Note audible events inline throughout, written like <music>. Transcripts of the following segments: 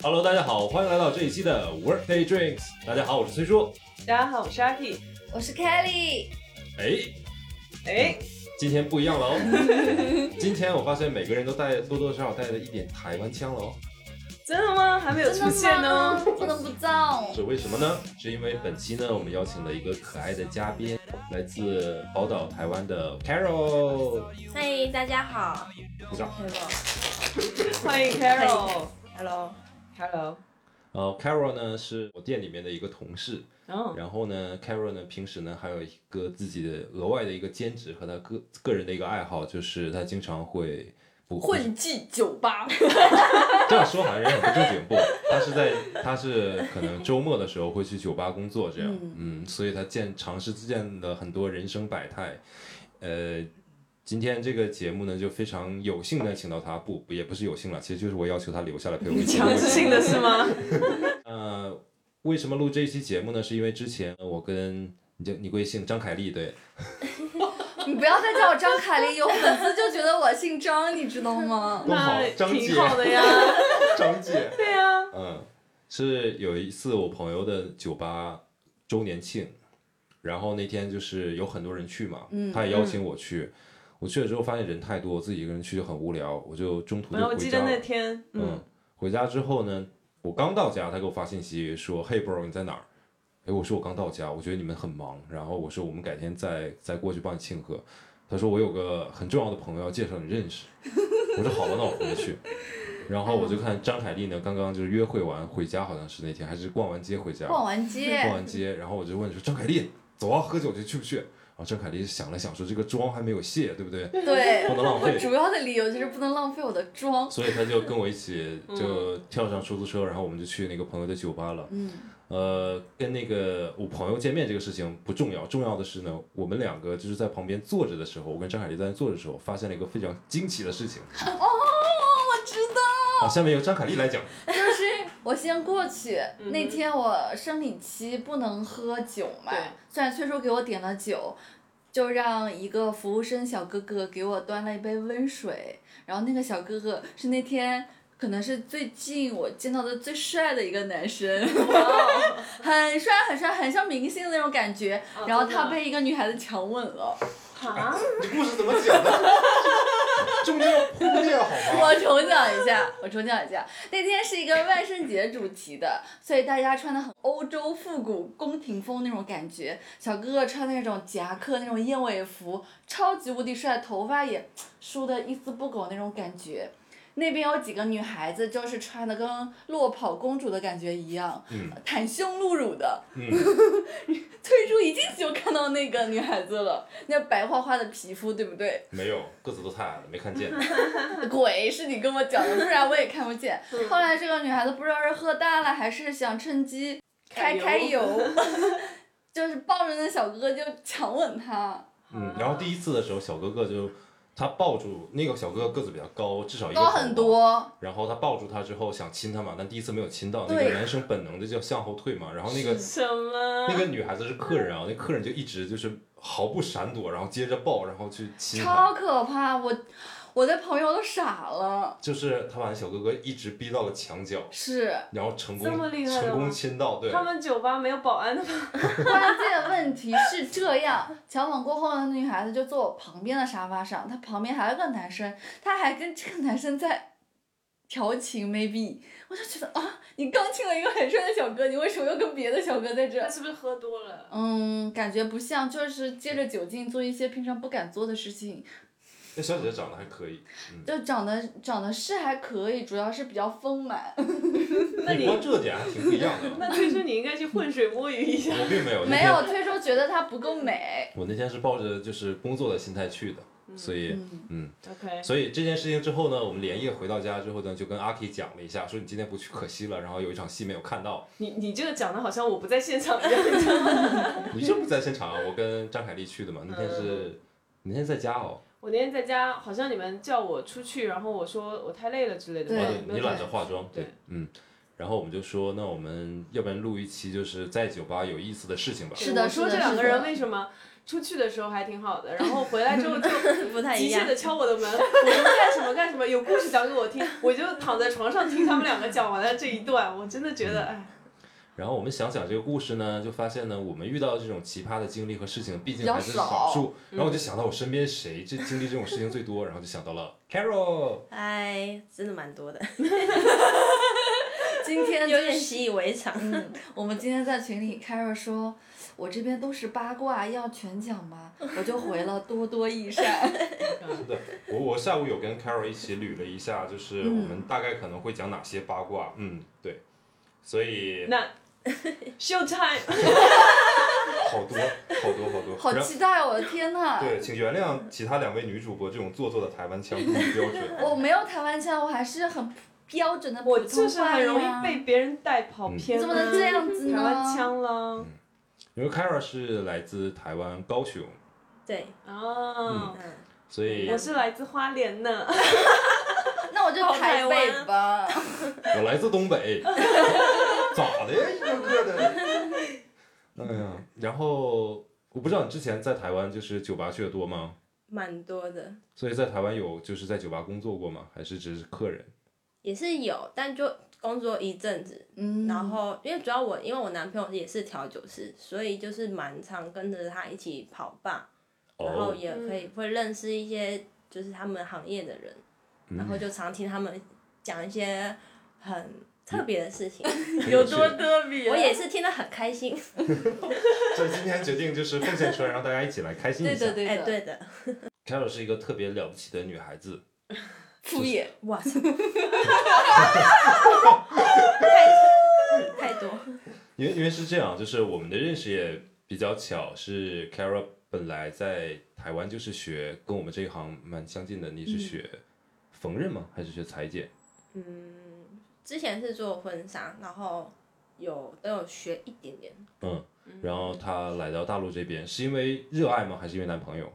Hello，大家好，欢迎来到这一期的 Workday Drinks。大家好，我是崔叔。大家好，我是阿 K。我是 Kelly。哎哎，今天不一样了哦。<laughs> 今天我发现每个人都带多多少少带了一点台湾腔了哦。真的吗？还没有出现呢。不能不造。是为什么呢？是因为本期呢，我们邀请了一个可爱的嘉宾，来自宝岛台湾的 Carol。嘿，大家好。鼓掌。欢迎 Carol。Hello。Hello。呃，Carol 呢是我店里面的一个同事。哦。然后呢，Carol 呢平时呢还有一个自己的额外的一个兼职和他个个人的一个爱好，就是他经常会。混迹酒吧，<laughs> 这样说好像人很不正经不？他是在他是可能周末的时候会去酒吧工作这样，嗯，所以他见尝试见了很多人生百态，呃，今天这个节目呢就非常有幸的请到他，不也不是有幸了，其实就是我要求他留下来陪我。<laughs> 强制性的是吗？呃，为什么录这一期节目呢？是因为之前我跟你叫你贵姓张凯丽对。<laughs> 你不要再叫我张凯丽，有粉丝就觉得我姓张，你知道吗？<laughs> 那挺好的呀，张姐。对呀。嗯，是有一次我朋友的酒吧周年庆，然后那天就是有很多人去嘛，他也邀请我去。我去了之后发现人太多，我自己一个人去就很无聊，我就中途就回家。我记得那天，嗯，回家之后呢，我刚到家，他给我发信息说：“Hey bro，你在哪儿？”哎，我说我刚到家，我觉得你们很忙，然后我说我们改天再再过去帮你庆贺。他说我有个很重要的朋友要介绍你认识。<laughs> 我说好吧，那我回去。然后我就看张凯丽呢，刚刚就是约会完回家，好像是那天还是逛完街回家。逛完街。逛完街，然后我就问说张凯丽，走啊，喝酒去，去不去？然后张凯丽想了想说这个妆还没有卸，对不对？对。不能浪费。我主要的理由就是不能浪费我的妆。所以他就跟我一起就跳上出租车，然后我们就去那个朋友的酒吧了。嗯。呃，跟那个我朋友见面这个事情不重要，重要的是呢，我们两个就是在旁边坐着的时候，我跟张凯丽在那坐着的时候，发现了一个非常惊奇的事情。<laughs> 哦，我知道。好，下面由张凯丽来讲。就是我先过去，那天我生理期不能喝酒嘛，虽然崔叔给我点了酒，就让一个服务生小哥哥给我端了一杯温水，然后那个小哥哥是那天。可能是最近我见到的最帅的一个男生，<laughs> 很帅很帅，很像明星的那种感觉。然后他被一个女孩子强吻了。啊？<laughs> 你故事怎么讲的？<laughs> 中间铺垫好吗？我重讲一下，我重讲一下。那天是一个万圣节主题的，所以大家穿的很欧洲复古宫廷风那种感觉。小哥哥穿那种夹克那种燕尾服，超级无敌帅，头发也梳的一丝不苟那种感觉。那边有几个女孩子，就是穿的跟落跑公主的感觉一样，袒胸露乳的。<laughs> 退出一进去就看到那个女孩子了，那白花花的皮肤，对不对？没有，个子都太矮了，没看见。<laughs> <laughs> 鬼，是你跟我讲的，不然我也看不见。后来这个女孩子不知道是喝大了，还是想趁机开开油，就是抱着那小哥哥就强吻他。嗯，然后第一次的时候，小哥哥就。他抱住那个小哥哥个子比较高，至少一个高很多。然后他抱住他之后想亲他嘛，但第一次没有亲到，那个男生本能的就要向后退嘛。然后那个什么？那个女孩子是客人啊，那客人就一直就是毫不闪躲，然后接着抱，然后去亲超可怕！我。我的朋友都傻了，就是他把那小哥哥一直逼到了墙角，是，然后成功成功亲到，对。他们酒吧没有保安的吗？<laughs> 关键问题是这样，强吻过后，那女孩子就坐我旁边的沙发上，她旁边还有个男生，他还跟这个男生在调情，maybe，我就觉得啊，你刚亲了一个很帅的小哥，你为什么要跟别的小哥在这？他是不是喝多了？嗯，感觉不像，就是借着酒劲做一些平常不敢做的事情。那小姐姐长得还可以，就长得长得是还可以，主要是比较丰满。<laughs> 那你光这点还挺不一样的。<laughs> 那推说你应该去浑水摸鱼一下。我并没有。没有推说觉得她不够美。我那天是抱着就是工作的心态去的，所以嗯。OK。所以这件事情之后呢，我们连夜回到家之后呢，就跟阿 K 讲了一下，说你今天不去可惜了，然后有一场戏没有看到。你你这个讲的好像我不在现场一样。你这 <laughs> 不在现场啊？我跟张凯丽去的嘛，那天是，那天在家哦。我那天在家，好像你们叫我出去，然后我说我太累了之类的。对，你懒得化妆。对，嗯，然后我们就说，那我们要不然录一期就是在酒吧有意思的事情吧。是的我说这两个人为什么出去的时候还挺好的，然后回来之后就 <laughs> 不太一样急切的。敲我的门，我说干什么干什么，有故事讲给我听，我就躺在床上听他们两个讲完了这一段，我真的觉得哎，然后我们想想这个故事呢，就发现呢，我们遇到这种奇葩的经历和事情，毕竟还是少少数。然后我就想到我身边谁这经历这种事情最多，然后就想到了 Carol。哎，真的蛮多的，<laughs> 今天有点习以为常。嗯，<laughs> 我们今天在群里，Carol 说，我这边都是八卦，要全讲吗？我就回了多多益善。<laughs> 是的，我我下午有跟 Carol 一起捋了一下，就是我们大概可能会讲哪些八卦。嗯，对，所以那 <laughs> show time，好多好多好多。好期待，我的天呐！对，请原谅其他两位女主播这种做作的台湾腔不标准。<laughs> 我没有台湾腔，我还是很标准的普我通话就是很容易被别人带跑偏、怎么能这样子呢？台湾腔了。因为 Carol 是来自台湾高雄，对，哦！嗯，所以我是来自花莲呢，那 <laughs> 我就台台北吧。<laughs> 我来自东北，<laughs> 咋的呀，一个个的。哎呀，然后我不知道你之前在台湾就是酒吧去的多吗？蛮多的，所以在台湾有就是在酒吧工作过吗？还是只是客人？也是有，但就工作一阵子，嗯，然后因为主要我因为我男朋友也是调酒师，所以就是蛮常跟着他一起跑吧，然后哦，也可以会认识一些就是他们行业的人，然后就常听他们讲一些很特别的事情，<laughs> 有多特别？我也是听得很开心。<laughs> 所以今天决定就是奉献出来，让大家一起来开心一下。对的对的，哎，对的，Carol 是一个特别了不起的女孩子，<laughs> 副业。哇塞，太太多，因为因为是这样，就是我们的认识也比较巧，是 Carol 本来在台湾就是学跟我们这一行蛮相近的，你是学缝纫吗？还是学裁剪？嗯，之前是做婚纱，然后有都有学一点点。嗯，然后她来到大陆这边是因为热爱吗？还是因为男朋友？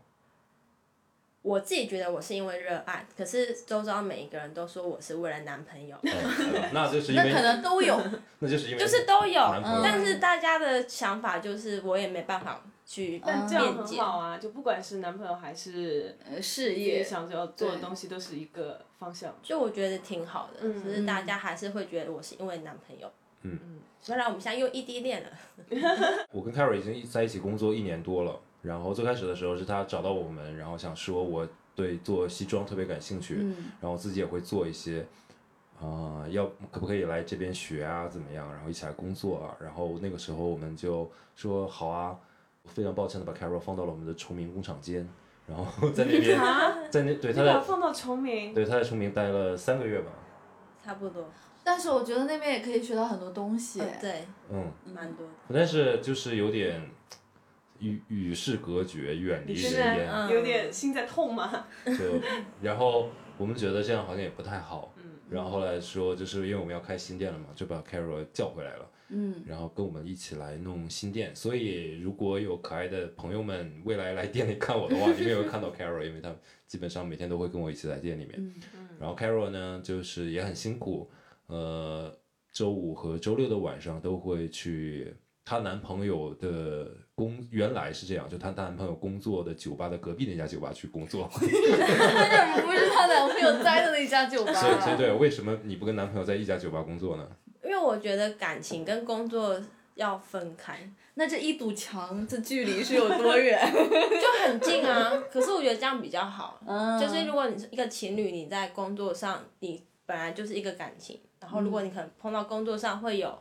我自己觉得我是因为热爱，可是周遭每一个人都说我是为了男朋友，哦那就是因那可能都有，<laughs> 那就是因为就是都有但是大家的想法就是我也没办法去但这样很辩解。好啊，就不管是男朋友还是呃事业想着要做的东西，都是一个方向。就我觉得挺好的，嗯只是大家还是会觉得我是因为男朋友。嗯嗯，虽然我们现在又异地恋了，<laughs> 我跟 Carol 已经在一起工作一年多了，然后最开始的时候是他找到我们，然后想说我对做西装特别感兴趣，嗯然后自己也会做一些，啊、要可不可以来这边学啊，怎么样，然后一起来工作啊，然后那个时候我们就说好啊，非常抱歉的把 Carol 放到了我们的崇明工厂间，然后在那边，啊，<laughs> 在那对他在放到崇明，对他在崇明待了三个月吧，差不多。但是我觉得那边也可以学到很多东西。嗯，对，嗯，蛮多的。但是就是有点与与世隔绝，远离人烟。在有点心在痛嘛？<laughs> 就然后我们觉得这样好像也不太好，然后后来说就是因为我们要开新店了嘛，就把 Carol 叫回来了，嗯，然后跟我们一起来弄新店。所以如果有可爱的朋友们未来来店里看我的话，<laughs> 你们也会看到 Carol，因为他基本上每天都会跟我一起在店里面。嗯然后 Carol 呢，就是也很辛苦，呃，周五和周六的晚上都会去她男朋友的工，原来是这样，就她男朋友工作的酒吧的隔壁那家酒吧去工作。<laughs> 不是她男朋友在的那家酒吧所以，所以。对，为什么你不跟男朋友在一家酒吧工作呢？我觉得感情跟工作要分开，那这一堵墙，这距离是有多远？<laughs> 就很近啊。可是我觉得这样比较好，嗯，就是如果你是一个情侣，你在工作上你本来就是一个感情，然后如果你可能碰到工作上会有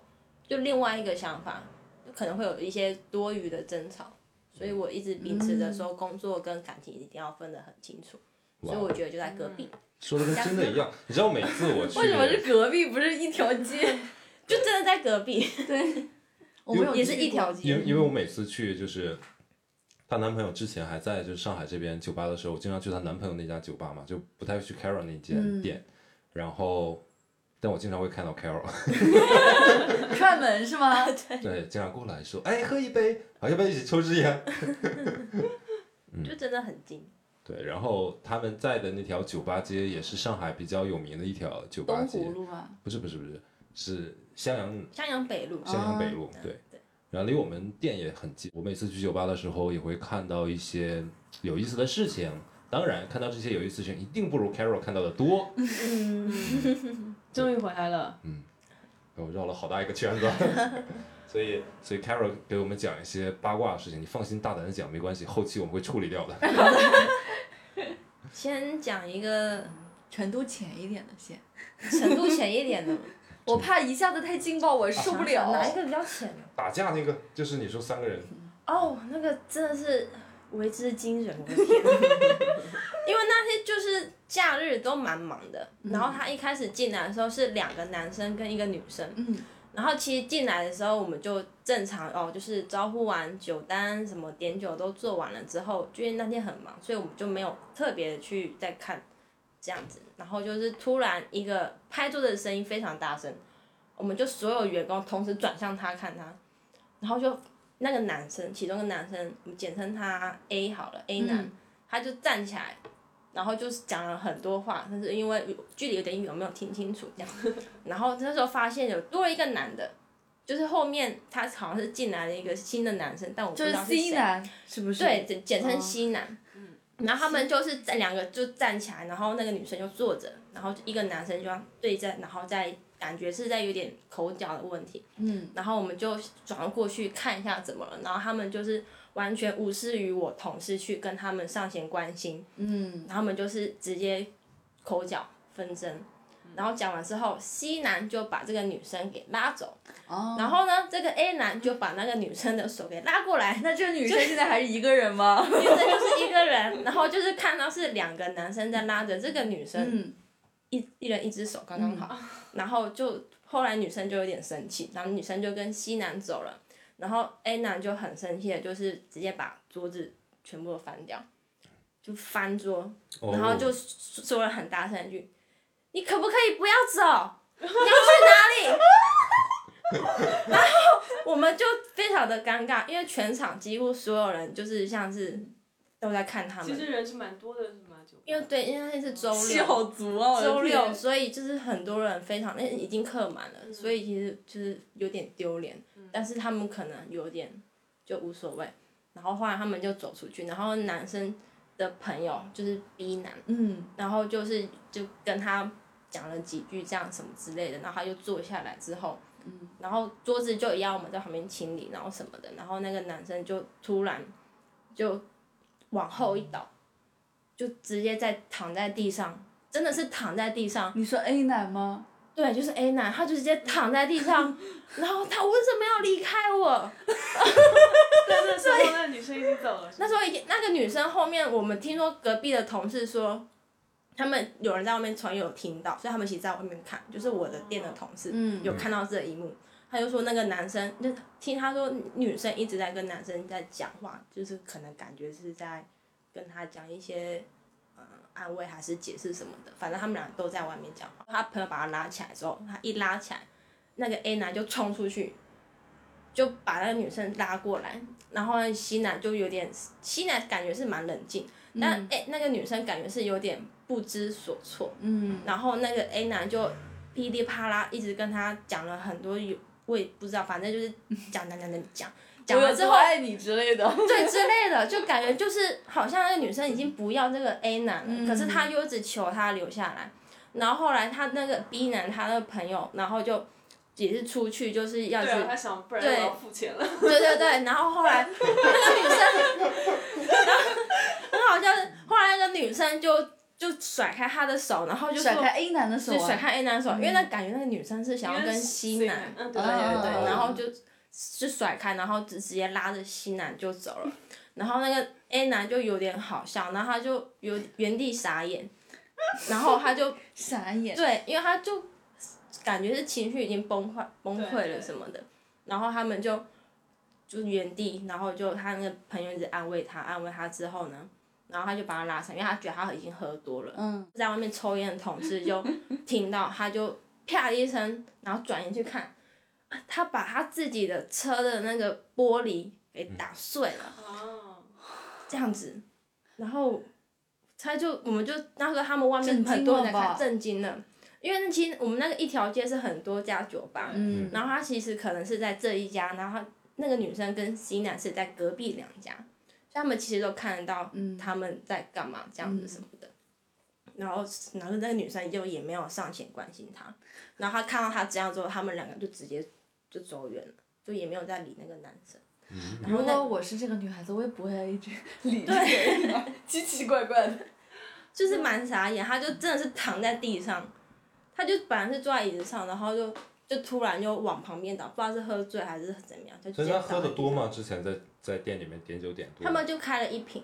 就另外一个想法，就可能会有一些多余的争吵。所以我一直秉持着说，工作跟感情一定要分得很清楚。所以我觉得就在隔壁，说的跟真的一样。你知道每次我去，<laughs> 为什么是隔壁，不是一条街？就真的在隔壁。对，<laughs> 我们有也是一条街因为因为我每次去就是。她男朋友之前还在就是上海这边酒吧的时候，我经常去她男朋友那家酒吧嘛，就不太会去 Carol 那间嗯店。然后，但我经常会看到 Carol，<laughs> 串门是吗？<laughs> 对，经常过来说，哎，喝一杯，好，要不要一起抽支烟？就真的很近。对，然后他们在的那条酒吧街也是上海比较有名的一条酒吧东街，湖路吗？不是不是不是，是襄阳襄阳北路，襄阳北路，嗯对。然后离我们店也很近，我每次去酒吧的时候也会看到一些有意思的事情。当然，看到这些有意思的事情，一定不如 Carol 看到的多。<laughs> 终于回来了。嗯我绕了好大一个圈子，<laughs> 所以所以 Carol 给我们讲一些八卦的事情，你放心大胆的讲，没关系，后期我们会处理掉的。<laughs> 先讲一个程度浅一点的先，程度浅一点的，我怕一下子太劲爆，我受不了。哪一个比较浅？打架那个就是你说三个人，哦，那个真的是为之惊人，我的天！<laughs> 因为那天就是假日都蛮忙的，然后他一开始进来的时候是两个男生跟一个女生，嗯然后其实进来的时候我们就正常哦，就是招呼完酒单什么点酒都做完了之后，就因为那天很忙，所以我们就没有特别的去再看这样子，然后就是突然一个拍桌子的声音非常大声，我们就所有员工同时转向他看他，然后就那个男生，其中一个男生，我们简称他 A 好了，A 男，嗯他就站起来，然后就是讲了很多话，但是因为距离有点远，我没有听清楚这样。然后那时候发现有多了一个男的，就是后面他好像是进来了一个新的男生，但我不知道是 C 谁。男是不是？对，简简称哦西男。然后他们就是在两个就站起来，然后那个女生就坐着，然后一个男生就要对战，然后再感觉是在有点口角的问题。嗯，然后我们就转过去看一下怎么了，然后他们就是完全无视于我同事去跟他们上前关心，嗯，然后他们就是直接口角纷争。然后讲完之后，C 男就把这个女生给拉走，哦，然后呢，这个 A 男就把那个女生的手给拉过来，那这个女生现在还是一个人吗？<laughs> 女生就是一个人，然后就是看到是两个男生在拉着这个女生，嗯，一一人一只手刚刚好，然后就后来女生就有点生气，然后女生就跟 C 男走了，然后 A 男就很生气的，就是直接把桌子全部都翻掉，就翻桌，哦然后就说了很大声一句：“你可不可以不要走？<laughs> 你要去哪里？” <laughs> 然后我们就非常的尴尬，因为全场几乎所有人就是像是都在看他们，其实人是蛮多的，是吗？就因为对，因为那天是周六，周六，所以就是很多人非常，那已经客满了，所以其实就是有点丢脸，但是他们可能有点就无所谓，然后后来他们就走出去，然后男生的朋友就是 B 男，嗯，然后就是就跟他讲了几句这样什么之类的，然后他就坐下来之后，嗯然后桌子就一样我们在旁边清理，然后什么的，然后那个男生就突然就往后一倒，就直接在躺在地上，真的是躺在地上，你说 A 男吗？对，就是 A 男，他就直接躺在地上，<laughs> 然后他为什么要离开我？<laughs> 但那时候那女生已经走了。那时候已经那个女生后面，我们听说隔壁的同事说，他们有人在外面传有听到，所以他们其实在外面看，就是我的店的同事、嗯有看到这一幕。他就说那个男生，就听他说女生一直在跟男生在讲话，就是可能感觉是在跟他讲一些呃安慰还是解释什么的，反正他们俩都在外面讲话。他朋友把他拉起来之后，他一拉起来，那个 A 男就冲出去，就把那个女生拉过来，然后呢，西男就有点，西男感觉是蛮冷静，但 A 那个女生感觉是有点不知所措，嗯，然后那个 A 男就噼里啪啦一直跟他讲了很多有，我也不知道，反正就是讲讲讲讲讲，讲 <laughs> 我有完之后，多爱你之类的。<laughs> 对之类的，就感觉就是好像那个女生已经不要这个 A 男了，嗯可是他又一直求他留下来，然后后来他那个 B 男他那个朋友，然后就也是出去就是要去对啊，他想不然对我要付钱了。对对对，然后后来那个女生，然 <laughs> 后很好笑是，后来那个女生就就甩开他的手，然后就说甩开 A 男的手啊！就甩开 A 男的手，因为那感觉那个女生是想要跟西男，嗯，对对对然后就就甩开，然后直直接拉着西男就走了，然后那个 A 男就有点好笑，然后他就有原地傻眼，然后他就 <laughs> 傻眼。对，因为他就感觉是情绪已经崩溃崩溃了什么的，然后他们就就原地，然后就他那个朋友一直安慰他，安慰他之后呢，然后他就把他拉上，因为他觉得他已经喝多了，嗯，在外面抽烟的同事就听到，他就啪的一声，然后转眼去看，他把他自己的车的那个玻璃给打碎了。哦，这样子，然后他就我们就那时候他们外面很多人在看，震惊了。因为其实我们那个一条街是很多家酒吧，嗯然后他其实可能是在这一家，然后那个女生跟 C 男是在隔壁两家，所以他们其实都看得到嗯他们在干嘛这样子什么的。然后，然后那个女生就也没有上前关心他，然后他看到他这样之后，他们两个就直接就走远了，就也没有再理那个男生。然后那如果我是这个女孩子，我也不会一直 <laughs> 理这个人啊，奇奇怪怪的。<laughs> 就是蛮傻眼，他就真的是躺在地上，他就本来是坐在椅子上，然后就就突然就往旁边倒，不知道是喝醉还是怎么样，就直接所以他喝？的多吗？之前在在店里面点酒点多吗？他们就开了一瓶，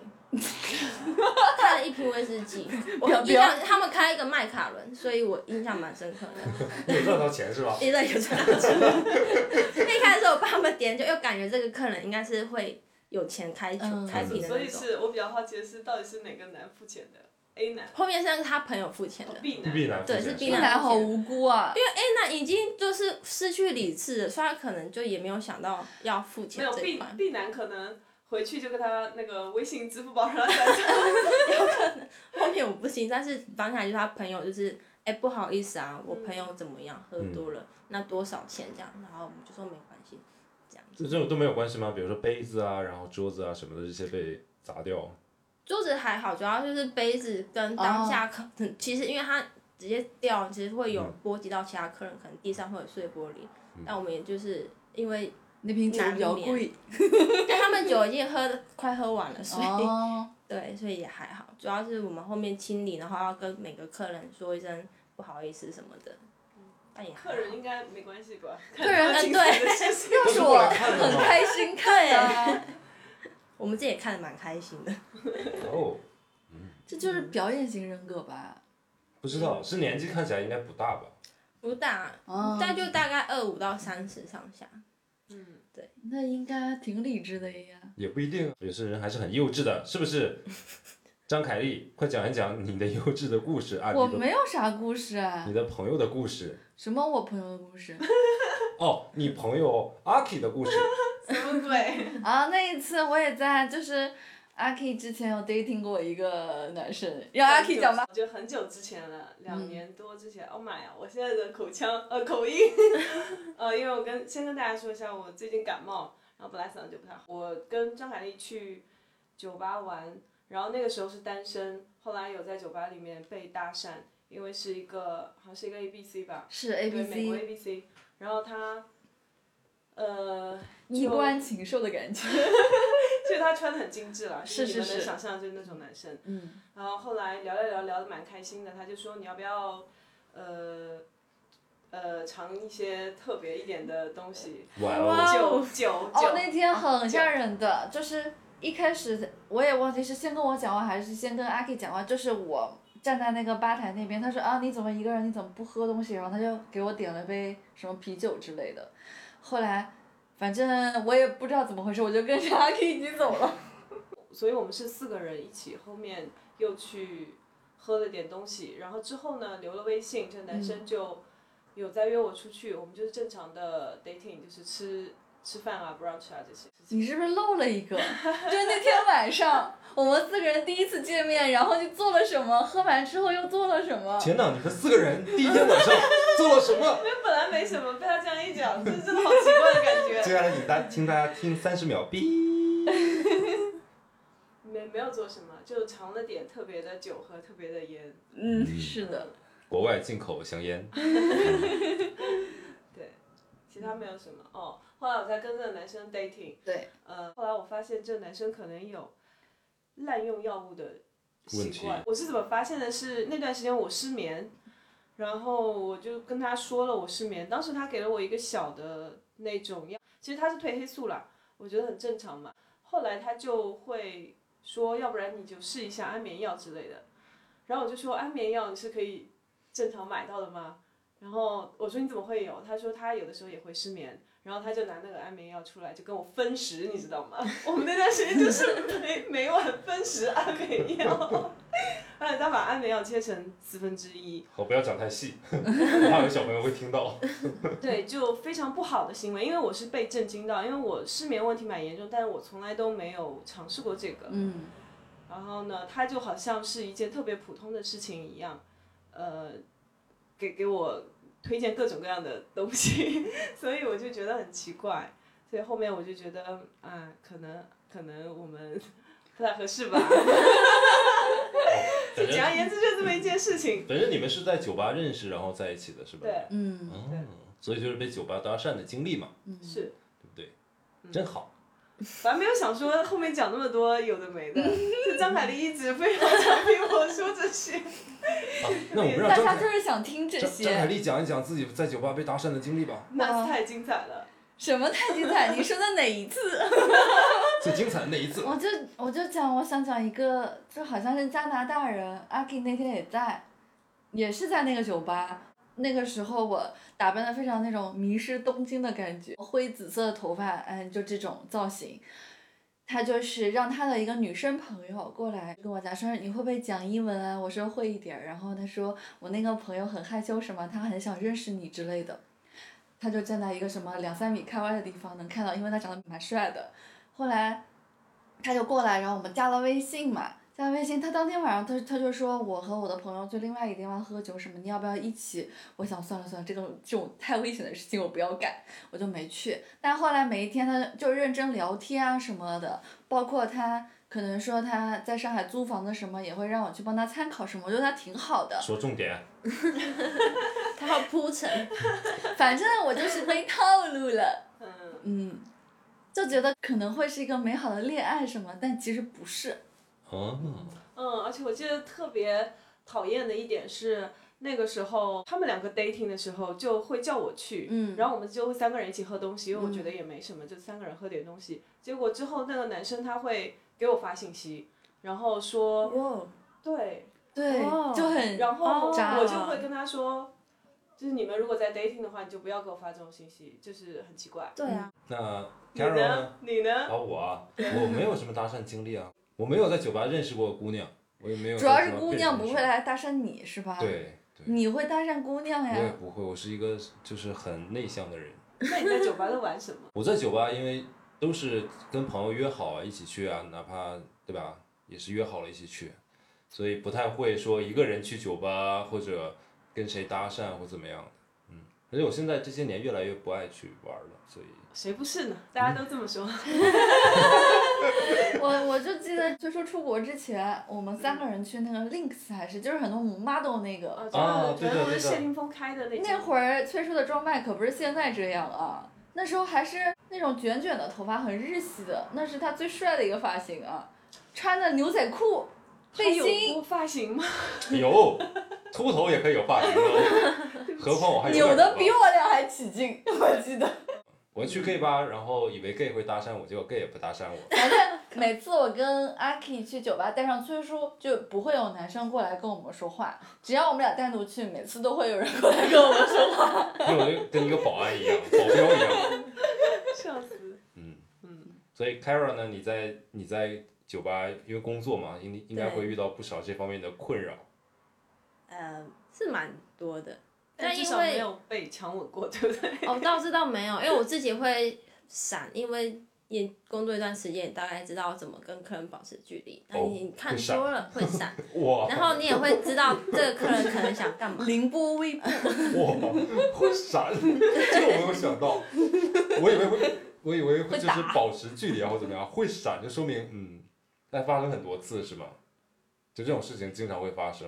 开了一瓶威士忌。我不要印象他们开一个麦卡伦，所以我印象蛮深刻的。<laughs> 你有赚到钱是吧？<laughs> 一在有赚到钱。一开始我帮他们点酒，又感觉这个客人应该是会有钱开酒、嗯开瓶的所以种。是我比较好奇的是，到底是哪个男付钱的？A 男、后面是他朋友付钱的。B 男对是 B 男好无辜啊！因为 A 男已经就是失去理智了，所以他可能就也没有想到要付没有钱这一 B 块。B 男可能回去就跟他那个微信、支付宝让他转账。<laughs> 后面我不行，但是当下就是他朋友就是，哎、不好意思啊，我朋友怎么样，喝多了，那多少钱这样，然后我们就说没关系，这样子。这这种都没有关系吗？比如说杯子啊，然后桌子啊什么的这些被砸掉，桌子还好，主要就是杯子跟当下可能、其实因为它直接掉，其实会有波及到其他客人，可能地上会有碎玻璃。但我们也就是因为，那瓶酒比较贵 <laughs> 但他们酒已经喝的快喝完了，所以、哦，对，所以也还好。主要是我们后面清理，然后要跟每个客人说一声不好意思什么的。但也客人应该没关系吧？客人看对清楚的事情要是我很开心看呀。我们自己也看得蛮开心的。哦，这就是表演型人格吧？不知道是年纪看起来应该不大吧？不大，哦，但就大概二五到三十上下。嗯，对那应该挺理智的呀。也不一定，有些人还是很幼稚的，是不是？<laughs> 张凯丽，快讲一讲你的幼稚的故事啊！我没有啥故事啊你，的朋友的故事什么我朋友的故事 <laughs> 哦，你朋友阿 K 的故事，什么鬼？啊？那一次我也在，就是阿 K 之前有 dating 过一个男生，让阿 K 讲吧。就很久之前了，两年多之前。Oh my 呀，我现在的口腔呃口音，<laughs> 呃，因为我跟先跟大家说一下，我最近感冒，然后本来嗓子就不太好。我跟张凯丽去酒吧玩，然后那个时候是单身，后来有在酒吧里面被搭讪，因为是一个好像是一个 A B C 吧，是 A 对 B 美国 A B C，然后他。呃，衣冠禽兽的感觉。<laughs> 就是他穿的很精致了，是你们是是能想象就是那种男生。嗯。然后后来聊聊聊聊的蛮开心的，他就说你要不要，呃，呃，尝一些特别一点的东西，哇酒酒哦，那天很吓人的，就是一开始我也忘记是先跟我讲话还是先跟阿 K 讲话，就是我站在那个吧台那边，他说啊你怎么一个人你怎么不喝东西，然后他就给我点了杯什么啤酒之类的，后来反正我也不知道怎么回事，我就跟着阿 K 一起走了。<laughs> 所以我们是四个人一起，后面又去喝了点东西，然后之后呢留了微信，这个男生就有在约我出去，我们就是正常的 dating，就是吃吃饭啊、brunch 啊这些事情。你是不是漏了一个？<laughs> 就是那天晚上我们四个人第一次见面，然后就做了什么，喝完之后又做了什么。天哪！你们四个人第一天晚上做了什么？<laughs> 因为本来没什么，被他这样一讲，这真的好奇怪的感觉。<laughs> 接下来你大听大家听三十秒哔。没没有做什么，就尝了点特别的酒和特别的烟。嗯，是的。国外进口香烟，对，其他没有什么哦。后来我才跟这个男生 dating，对，呃，后来我发现这个男生可能有滥用药物的习惯。我是怎么发现的是那段时间我失眠，然后我就跟他说了我失眠，当时他给了我一个小的那种药，其实他是褪黑素啦，我觉得很正常嘛。后来他就会说，要不然你就试一下安眠药之类的，然后我就说安眠药你是可以正常买到的吗？然后我说你怎么会有？他说他有的时候也会失眠，然后他就拿那个安眠药出来就跟我分食，你知道吗？<laughs> 我们那段时间就是每每晚分食安眠药，而 <laughs> 且他把安眠药切成四分之一，好，不要讲太细，<laughs> 怕有小朋友会听到。对，就非常不好的行为。因为我是被震惊到，因为我失眠问题蛮严重，但是我从来都没有尝试过这个。嗯，然后呢，他就好像是一件特别普通的事情一样，呃，给给我推荐各种各样的东西，<laughs> 所以我就觉得很奇怪。所以后面我就觉得，啊，可能可能我们不太合适吧。<laughs> 反简而言之，就这么一件事情。反正你们是在酒吧认识，然后在一起的是吧？对，嗯，哦，所以就是被酒吧搭讪的经历嘛，是，对不对？真好。反正没有想说后面讲那么多有的没的，就张凯丽一直非常想听我说这些。好，那我们让大张凯家就是想听这些张凯，丽讲一讲自己在酒吧被搭讪的经历吧，那是太精彩了。什么太精彩？你说的哪一次？<laughs> 最精彩的那一次。我就我就讲，我想讲一个，就好像是加拿大人，阿 K 那天也在，也是在那个酒吧。那个时候我打扮的非常那种迷失东京的感觉，灰紫色的头发，嗯，就这种造型。他就是让他的一个女生朋友过来跟我讲说你会不会讲英文啊？我说会一点。然后他说我那个朋友很害羞什么，他很想认识你之类的。他就站在一个什么两三米开外的地方能看到，因为他长得蛮帅的。后来他就过来，然后我们加了微信嘛，加了微信。他当天晚上他他就说我和我的朋友去另外一个地方喝酒什么，你要不要一起？我想算了算了，这个这种太危险的事情我不要干，我就没去。但后来每一天他就认真聊天啊什么的，包括他可能说他在上海租房子什么，也会让我去帮他参考什么，我觉得他挺好的。说重点，<laughs> 他要铺陈，反正我就是被套路了。嗯，嗯，就觉得可能会是一个美好的恋爱什么，但其实不是。哦，嗯，而且我记得特别讨厌的一点是，那个时候他们两个 dating 的时候就会叫我去，嗯。然后我们就会三个人一起喝东西，因为我觉得也没什么，就三个人喝点东西。结果之后那个男生他会给我发信息，然后说，哇，对，对，哦就很然后我就会跟他说，就是你们如果在 dating 的话，你就不要给我发这种信息，就是很奇怪。对啊，那你 Carol 呢？呢？？你呢？啊，我啊，我没有什么搭讪经历啊，我没有在酒吧认识过姑娘，我也没有。主要是姑娘不会。来搭讪你是吧？，对对，你会搭讪姑娘呀我也呀？不会，我是一个就是很内向的人。那你在酒吧都玩什么？我在酒吧，因为都是跟朋友约好啊，一起去啊，哪怕对吧，也是约好了一起去，所以不太会说一个人去酒吧或者跟谁搭讪或怎么样的。嗯，而且我现在这些年越来越不爱去玩了，所以谁不是呢？大家都这么说。<laughs> 我我就记得最初出国之前，我们三个人去那个 Links 还是就是很多 model 那个，啊对的全都是谢霆锋开的那。那会儿崔叔的装扮可不是现在这样啊，那时候还是那种卷卷的头发，很日系的，那是他最帅的一个发型啊，穿的牛仔裤、背心发型吗？<laughs> 有秃头也可以有发型哦，<laughs> 何况我还有扭的比。我俩还起劲，我记得。我去 gay 吧，然后以为 gay 会搭讪我，结果 gay 也不搭讪我。反正每次我跟阿 K 去酒吧带上崔叔，就不会有男生过来跟我们说话。只要我们俩单独去，每次都会有人过来跟我们说话。因为我就跟一个保安一样，保镖一样。<laughs> 笑死。嗯，嗯，所以 Kara 呢，你在你在酒吧，因为工作嘛，应应该会遇到不少这方面的困扰。呃，是蛮多的，但但因为至少没有被强吻过，对不对？哦，倒是倒没有，因为我自己会闪，因为也工作一段时间，也大概知道怎么跟客人保持距离。那哦你看多了会闪，<laughs> 哇然后你也会知道这个客人可能想干嘛。凌波微步，<laughs> 哇，会闪，这个我没有想到，我以为会，我以为会就是保持距离啊或怎么样，会闪就说明嗯，那发生很多次是吗？就这种事情经常会发生。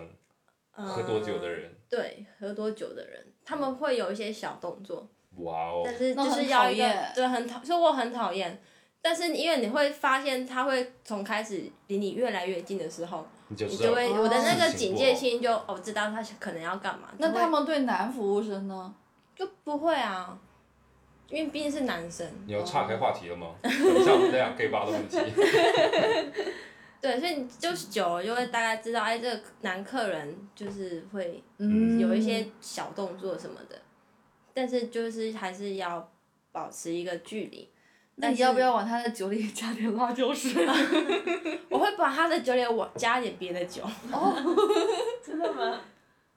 喝多酒的呃人，对，喝多酒的人，他们会有一些小动作，哇哦，但是就是要一个对很讨，所以我很讨厌。但是因为你会发现，他会从开始离你越来越近的时候，你就会我的那个警戒心就哦知道他可能要干嘛。那他们对男服务生呢？就不会啊，因为毕竟是男生。你要岔开话题了吗？很像我们那样 gay 吧的问题。<laughs> 对，所以你就是久了就会大概知道，哎，这个男客人就是会嗯，有一些小动作什么的，但是就是还是要保持一个距离。那你要不要往他的酒里 <laughs> 加点辣椒水？<laughs> 我会把他的酒里我加点别的酒，<laughs> 哦真的吗？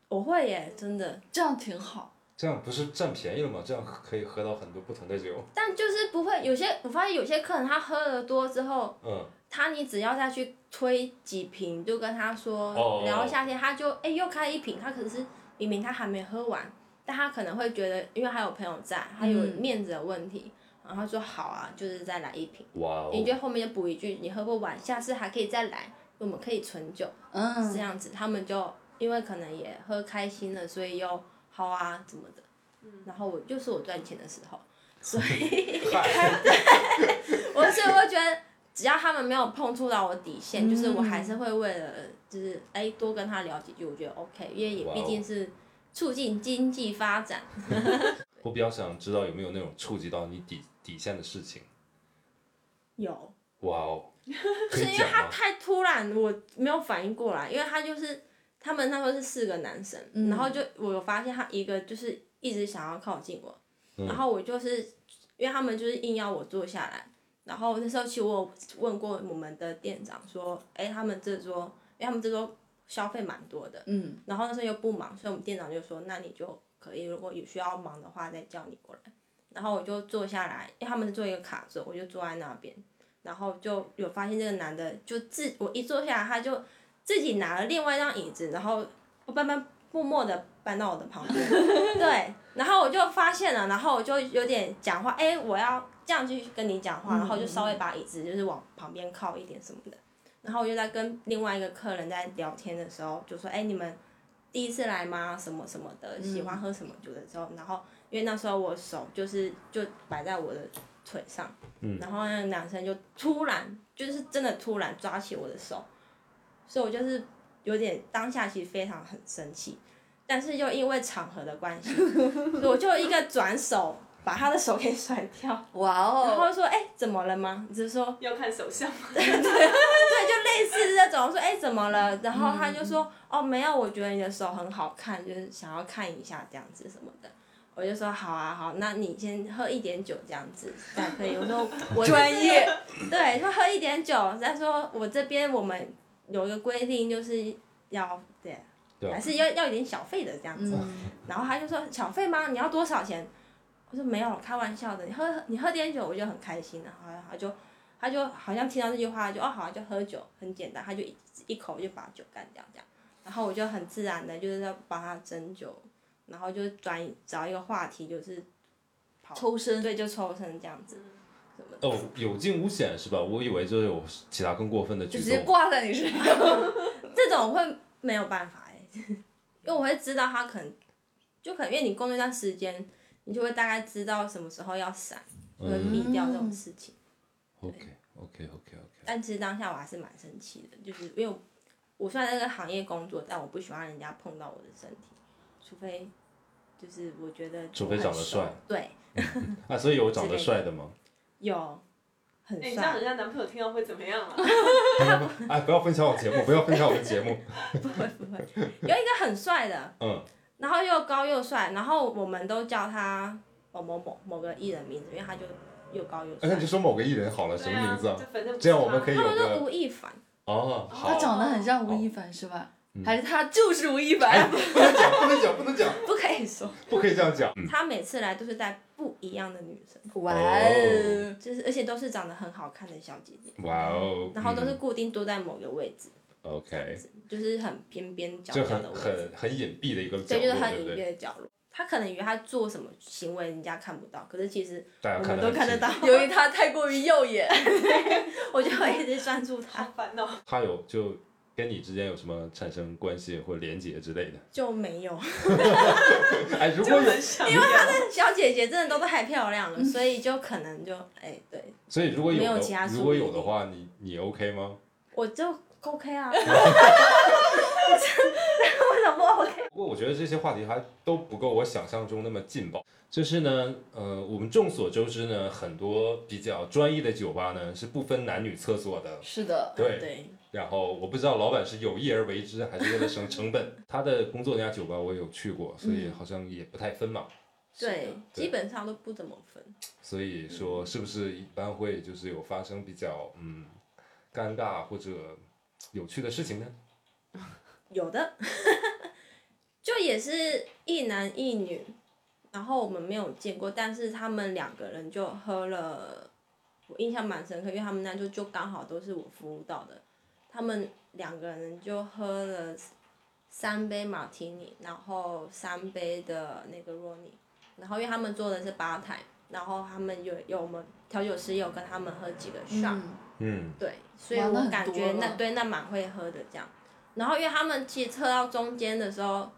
我会耶，真的。这样挺好。这样不是占便宜了吗？这样可以喝到很多不同的酒。但就是不会，有些我发现有些客人他喝了多之后，嗯，他你只要再去推几瓶，就跟他说、哦聊一下天，他就哎、又开一瓶，他可是明明他还没喝完，但他可能会觉得，因为还有朋友在，他有嗯。面子的问题，然后他说好啊，就是再来一瓶。哇哦，你就后面就补一句，你喝不完，下次还可以再来，我们可以存酒，这嗯，样子，他们就因为可能也喝开心了，所以又好啊怎么的，然后我就是我赚钱的时候，<laughs> 所以 <laughs> 我所以我觉得只要他们没有碰触到我底线，就是我还是会为了就是哎多跟他聊几句，我觉得 OK，因为也毕竟是促进经济发展，<laughs> 我比较想知道有没有那种触及到你底底线的事情。有。哇哦，<laughs> 可是因为？他太突然，我没有反应过来，因为他就是他们那时候是四个男生，嗯然后就我有发现他一个就是一直想要靠近我，嗯然后我就是因为他们就是硬要我坐下来，然后那时候其实我有问过我们的店长说，哎，他们这桌，因为他们这桌消费蛮多的，嗯，然后那时候又不忙，所以我们店长就说，那你就可以，如果有需要忙的话再叫你过来。然后我就坐下来，因为他们是坐一个卡座，我就坐在那边，然后就有发现这个男的就自我一坐下来，他就自己拿了另外一张椅子，然后我慢慢默默的搬到我的旁边，对，然后我就发现了，然后我就有点讲话，哎，我要这样去跟你讲话，然后就稍微把椅子就是往旁边靠一点什么的。然后我就在跟另外一个客人在聊天的时候，就说：“哎，你们第一次来吗？什么什么的，喜欢喝什么酒的时候。”然后因为那时候我手就是就摆在我的腿上，然后那个男生就突然就是真的突然抓起我的手，所以我就是有点当下其实非常很生气，但是又因为场合的关系，<laughs> 所以我就一个转手把他的手给甩掉，哇哦然后哦，说：“哎，怎么了吗？”只是说。要看手相吗？<laughs> 对，就类似这种说，哎、怎么了？然后他就说，哦，没有，我觉得你的手很好看，就是想要看一下这样子什么的。我就说好啊，好，那你先喝一点酒这样子才可以。我说我专业，对，说喝一点酒。再说我这边我们有一个规定，就是要对，还是要要一点小费的这样子。嗯，<laughs> 然后他就说小费吗？你要多少钱？我说没有，开玩笑的。你喝你喝点酒，我就很开心了。然后他就他就好像听到这句话，就哦好，就喝酒，很简单，他就一一口就把酒干掉这样。然后我就很自然的就是要帮他斟酒，然后就转找一个话题，就是跑抽身，对，就抽身这样子的。哦，有惊无险是吧？我以为就是有其他更过分的举就直接。挂在你身上。<laughs> 这种会没有办法哎、因为我会知道他可能就可能因为你工作一段时间，你就会大概知道什么时候要闪，会嗯避掉这种事情。OK OK OK OK。但其实当下我还是蛮生气的，就是因为我我虽然在这个行业工作，但我不喜欢人家碰到我的身体，除非就是我觉得除非长得帅，对，<laughs> 啊，所以有长得帅的吗？有很哎，你这样帅人，家男朋友听到会怎么样啊？<laughs> 哎，不要分享我节目，不要分享我的节目。<laughs> 不会不会，有一个很帅的，嗯，然后又高又帅，然后我们都叫他某某某某个艺人名字，因为他就又高又帅哎那。你就说某个艺人好了，什么名字啊对？啊？这反正不这样是他我们可以有他们说个吴亦凡，哦，他，长得很像吴亦凡是吧？还是他就是吴亦哎，凡？不能讲，不能讲，不能讲，不可以说，不可以这样讲。嗯，他每次来都是在不一样的女生，哇哦，就是而且都是长得很好看的小姐姐，哇哦，然后都是嗯固定坐在某个位置，OK，就是很边边角就角的位置，很很很隐蔽的一个角对，就是落，很隐？蔽的角落。他可能以为他做什么行为人家看不到，可是其实大家我们都看得到。由于他太过于耀眼，<laughs> 我就会一直专注他，好烦恼。他有就跟你之间有什么产生关系或连结之类的？就没有。<laughs> 哎，如就果有，很想要，小姐姐真的都太漂亮了，所以就可能就哎、对，所以如果有没有其他的，如果有的话，你你 OK 吗？我就 OK 啊。<laughs> 为什么不 OK？不过我觉得这些话题还都不够我想象中那么劲爆。就是呢，呃，我们众所周知呢，很多比较专业的酒吧呢是不分男女厕所的。是的，对，对，然后我不知道老板是有意而为之，还是为了省成本。他的工作那家酒吧我有去过，所以好像也不太分嘛。对，对基本上都不怎么分。所以说，是不是一般会就是有发生比较嗯尴尬或者有趣的事情呢？<laughs> 有的，<laughs> 就也是一男一女，然后我们没有见过，但是他们两个人就喝了，我印象蛮深刻，因为他们那就就刚好都是我服务到的，他们两个人就喝了三杯马提尼，然后三杯的那个若尼，然后因为他们坐的是吧台，然后他们有有我们调酒师有跟他们喝几个 shot，、嗯。嗯对，所以我感觉那对那蛮会喝的这样。然后因为他们其实测到中间的时候，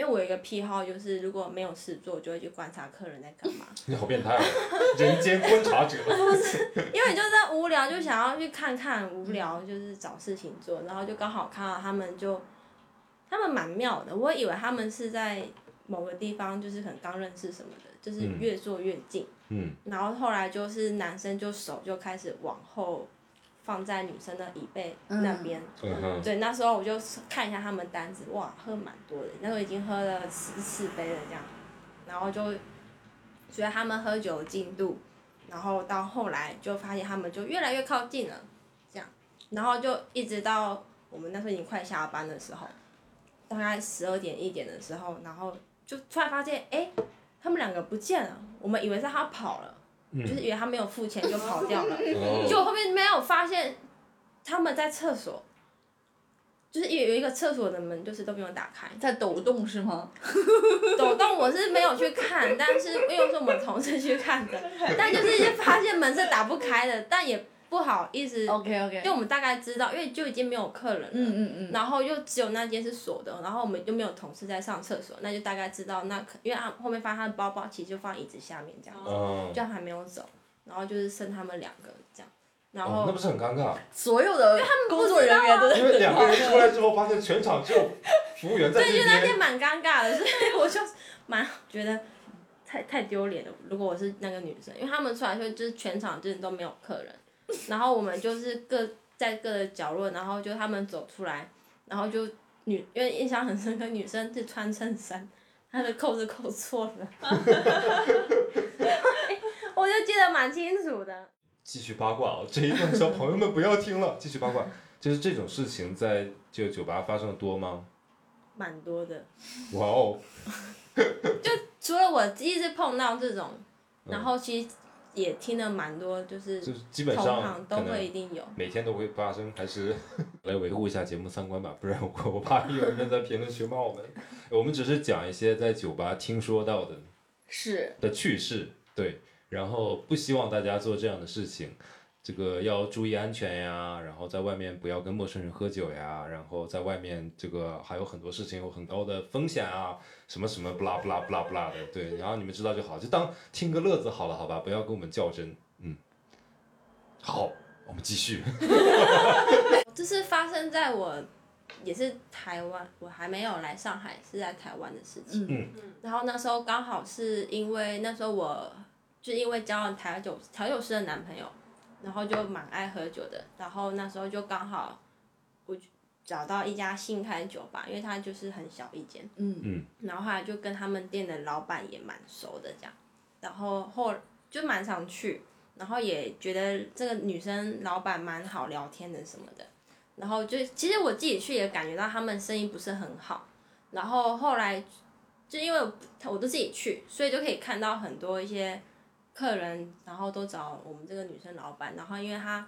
因为我有一个癖好，就是如果没有事做，我就会去观察客人在干嘛。<laughs> 你好变态哦，人间观察者。不是因为就是在无聊，就想要去看看无聊，就是找事情做，然后就刚好看到他们就，他们蛮妙的，我以为他们是在某个地方，就是可能刚认识什么的，就是嗯越做越近，嗯然后后来就是男生就手就开始往后放在女生的椅背那边，嗯，对，那时候我就看一下他们单子，哇，喝蛮多的，那时候已经喝了十四杯了这样，然后就随着他们喝酒的进度，然后到后来就发现他们就越来越靠近了，这样，然后就一直到我们那时候已经快下班的时候，大概十二点一点的时候，然后就突然发现，哎，他们两个不见了，我们以为是他跑了，就是以为他没有付钱就跑掉了。哦 <laughs> 就后面没有发现他们在厕所，就是有有一个厕所的门就是都没有打开，在抖动是吗？<laughs> 抖动我是没有去看，但是因为是我们同事去看的，但就是发现门是打不开的，但也不好意思，OK OK，因为我们大概知道，因为就已经没有客人了。嗯嗯嗯，然后又只有那间是锁的，然后我们又没有同事在上厕所，那就大概知道那可，因为他后面发现他的包包其实就放椅子下面这样子，嗯，就还没有走，然后就是剩他们两个这样，然后、哦，那不是很尴尬？所有的工作人员都在 <laughs> 因为两个人出来之后，发现全场只有服务员在这对，就那天。蛮尴尬的，所以我就蛮 <laughs> 觉得太太丢脸了。如果我是那个女生，因为他们出来就就是全场就是都没有客人，然后我们就是各在各的角落，然后就他们走出来，然后就女，因为印象很深刻，女生是穿衬衫，她的扣子扣错了，<laughs> 我就记得蛮清楚的。继续八卦哦，这一段小朋友们不要听了，继续八卦。就是这种事情在这个酒吧发生的多吗？蛮多的，哇哦，<laughs> 就除了我第一次碰到这种，嗯然后其实也听了蛮多，就是就是基本上都会一定有。每天都会发生，还是 <laughs> 来维护一下节目三观吧，不然我我怕有人在评论区骂我们。<laughs> 我们只是讲一些在酒吧听说到的是的趣事，对，然后不希望大家做这样的事情，这个要注意安全呀，然后在外面不要跟陌生人喝酒呀，然后在外面这个还有很多事情有很高的风险啊，什么什么不啦不啦不啦不啦的，对，然后你们知道就好，就当听个乐子好了，好吧，不要跟我们较真，嗯，好，我们继续，<laughs> 这是发生在我也是台湾，我还没有来上海，是在台湾的事情。嗯。然后那时候刚好是因为那时候我就因为交了台酒调酒师的男朋友，然后就蛮爱喝酒的。然后那时候就刚好我找到一家新开的酒吧，因为它就是很小一间。嗯嗯然后后来就跟他们店的老板也蛮熟的这样，然后后就蛮常去，然后也觉得这个女生老板蛮好聊天的什么的，然后就其实我自己去也感觉到他们生意不是很好，然后后来就因为我我都自己去，所以就可以看到很多一些客人，然后都找我们这个女生老板，然后因为她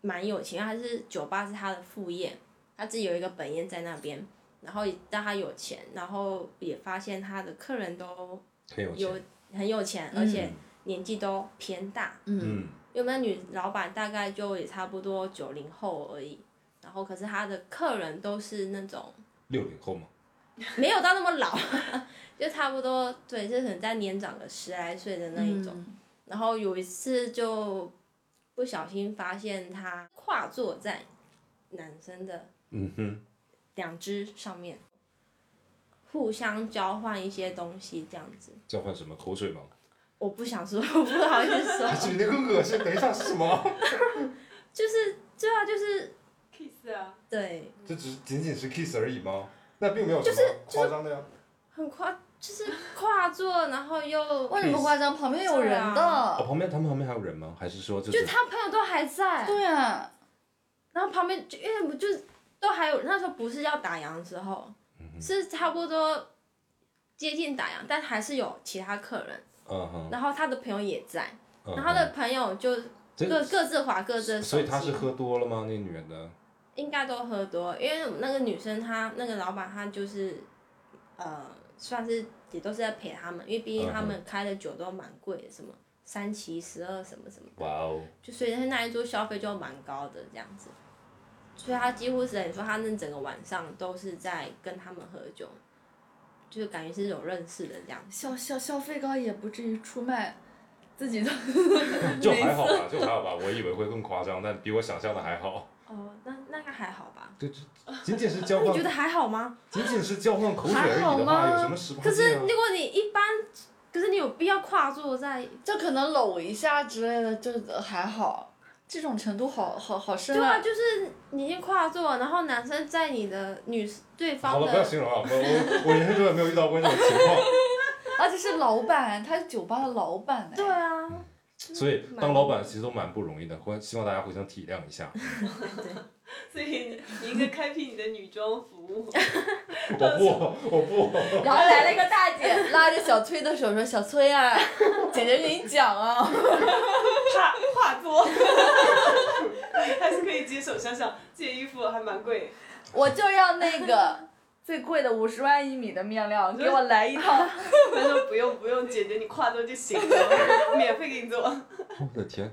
蛮有钱，因为她是酒吧是她的副业，她自己有一个本业在那边。然后但她有钱，然后也发现她的客人都很有有钱，很有钱，而且年纪都偏大。嗯嗯因为那女老板大概就也差不多九零后而已，然后可是她的客人都是那种六零后嘛，<laughs> 没有到那么老，<laughs> 就差不多对，就可能在年长个十来岁的那一种。嗯然后有一次就不小心发现他跨坐在男生的嗯哼，两只上面，互相交换一些东西这样子。交换什么口水吗？我不想说，<laughs> 我不好意思说，是你那个恶心？等一下是什么？就是对啊，就是 kiss 啊，对，这只仅仅是 kiss 而已吗？那并没有什么夸张的呀。很夸，就是跨坐，然后又为什么夸张？旁边有人的哦，的。旁边他们旁边还有人吗？还是说就就他朋友都还在，对啊，然后旁边就因为不就是都还有那时候不是要打烊的时候，是差不多接近打烊，但还是有其他客人，嗯哼，然后他的朋友也在，嗯然后他的朋友就各各自划各自的，所以他是喝多了吗？那女人的？应该都喝多，因为那个女生她那个老板她就是，呃，算是也都是在陪他们，因为毕竟他们开的酒都蛮贵的，什么三七十二什么什么，哇哦，就所以他那一桌消费就蛮高的这样子，所以他几乎是等于说他那整个晚上都是在跟他们喝酒，就是感觉是有认识的这样子。消消消费高也不至于出卖自己的。<laughs> 就还好吧，就还好吧。我以为会更夸张，但比我想象的还好。哦，那那个还好吧？这这仅仅是交 <laughs> 换，你觉得还好吗？<laughs> 仅仅是交换口水而已还好的话，吗有什么十八可是如？果你一般，可是你有必要跨坐在？就可能搂一下之类的，就还好。这种程度好好好深对啊，啊！就是你一跨坐，然后男生在你的女对方好了，不要的，形容了，我我我人生中也没有遇到过这种情况。<laughs> 而且是老板，他是酒吧的老板哎。对啊，所以当老板其实都蛮不容易的，或希望大家互相体谅一下。<laughs> 所以你应该开辟你的女装服务。<laughs> 我不，我不。<laughs> 然后来了一个大姐，拉着小崔的手说：“小崔啊，姐姐给你讲啊。话话多，还是可以接受。想想这件衣服还蛮贵，”我就要那个最贵的五十万一米的面料，给我来一套。<laughs> 他说不用不用，姐姐你跨坐就行了，<laughs> 免费给你做。我的天，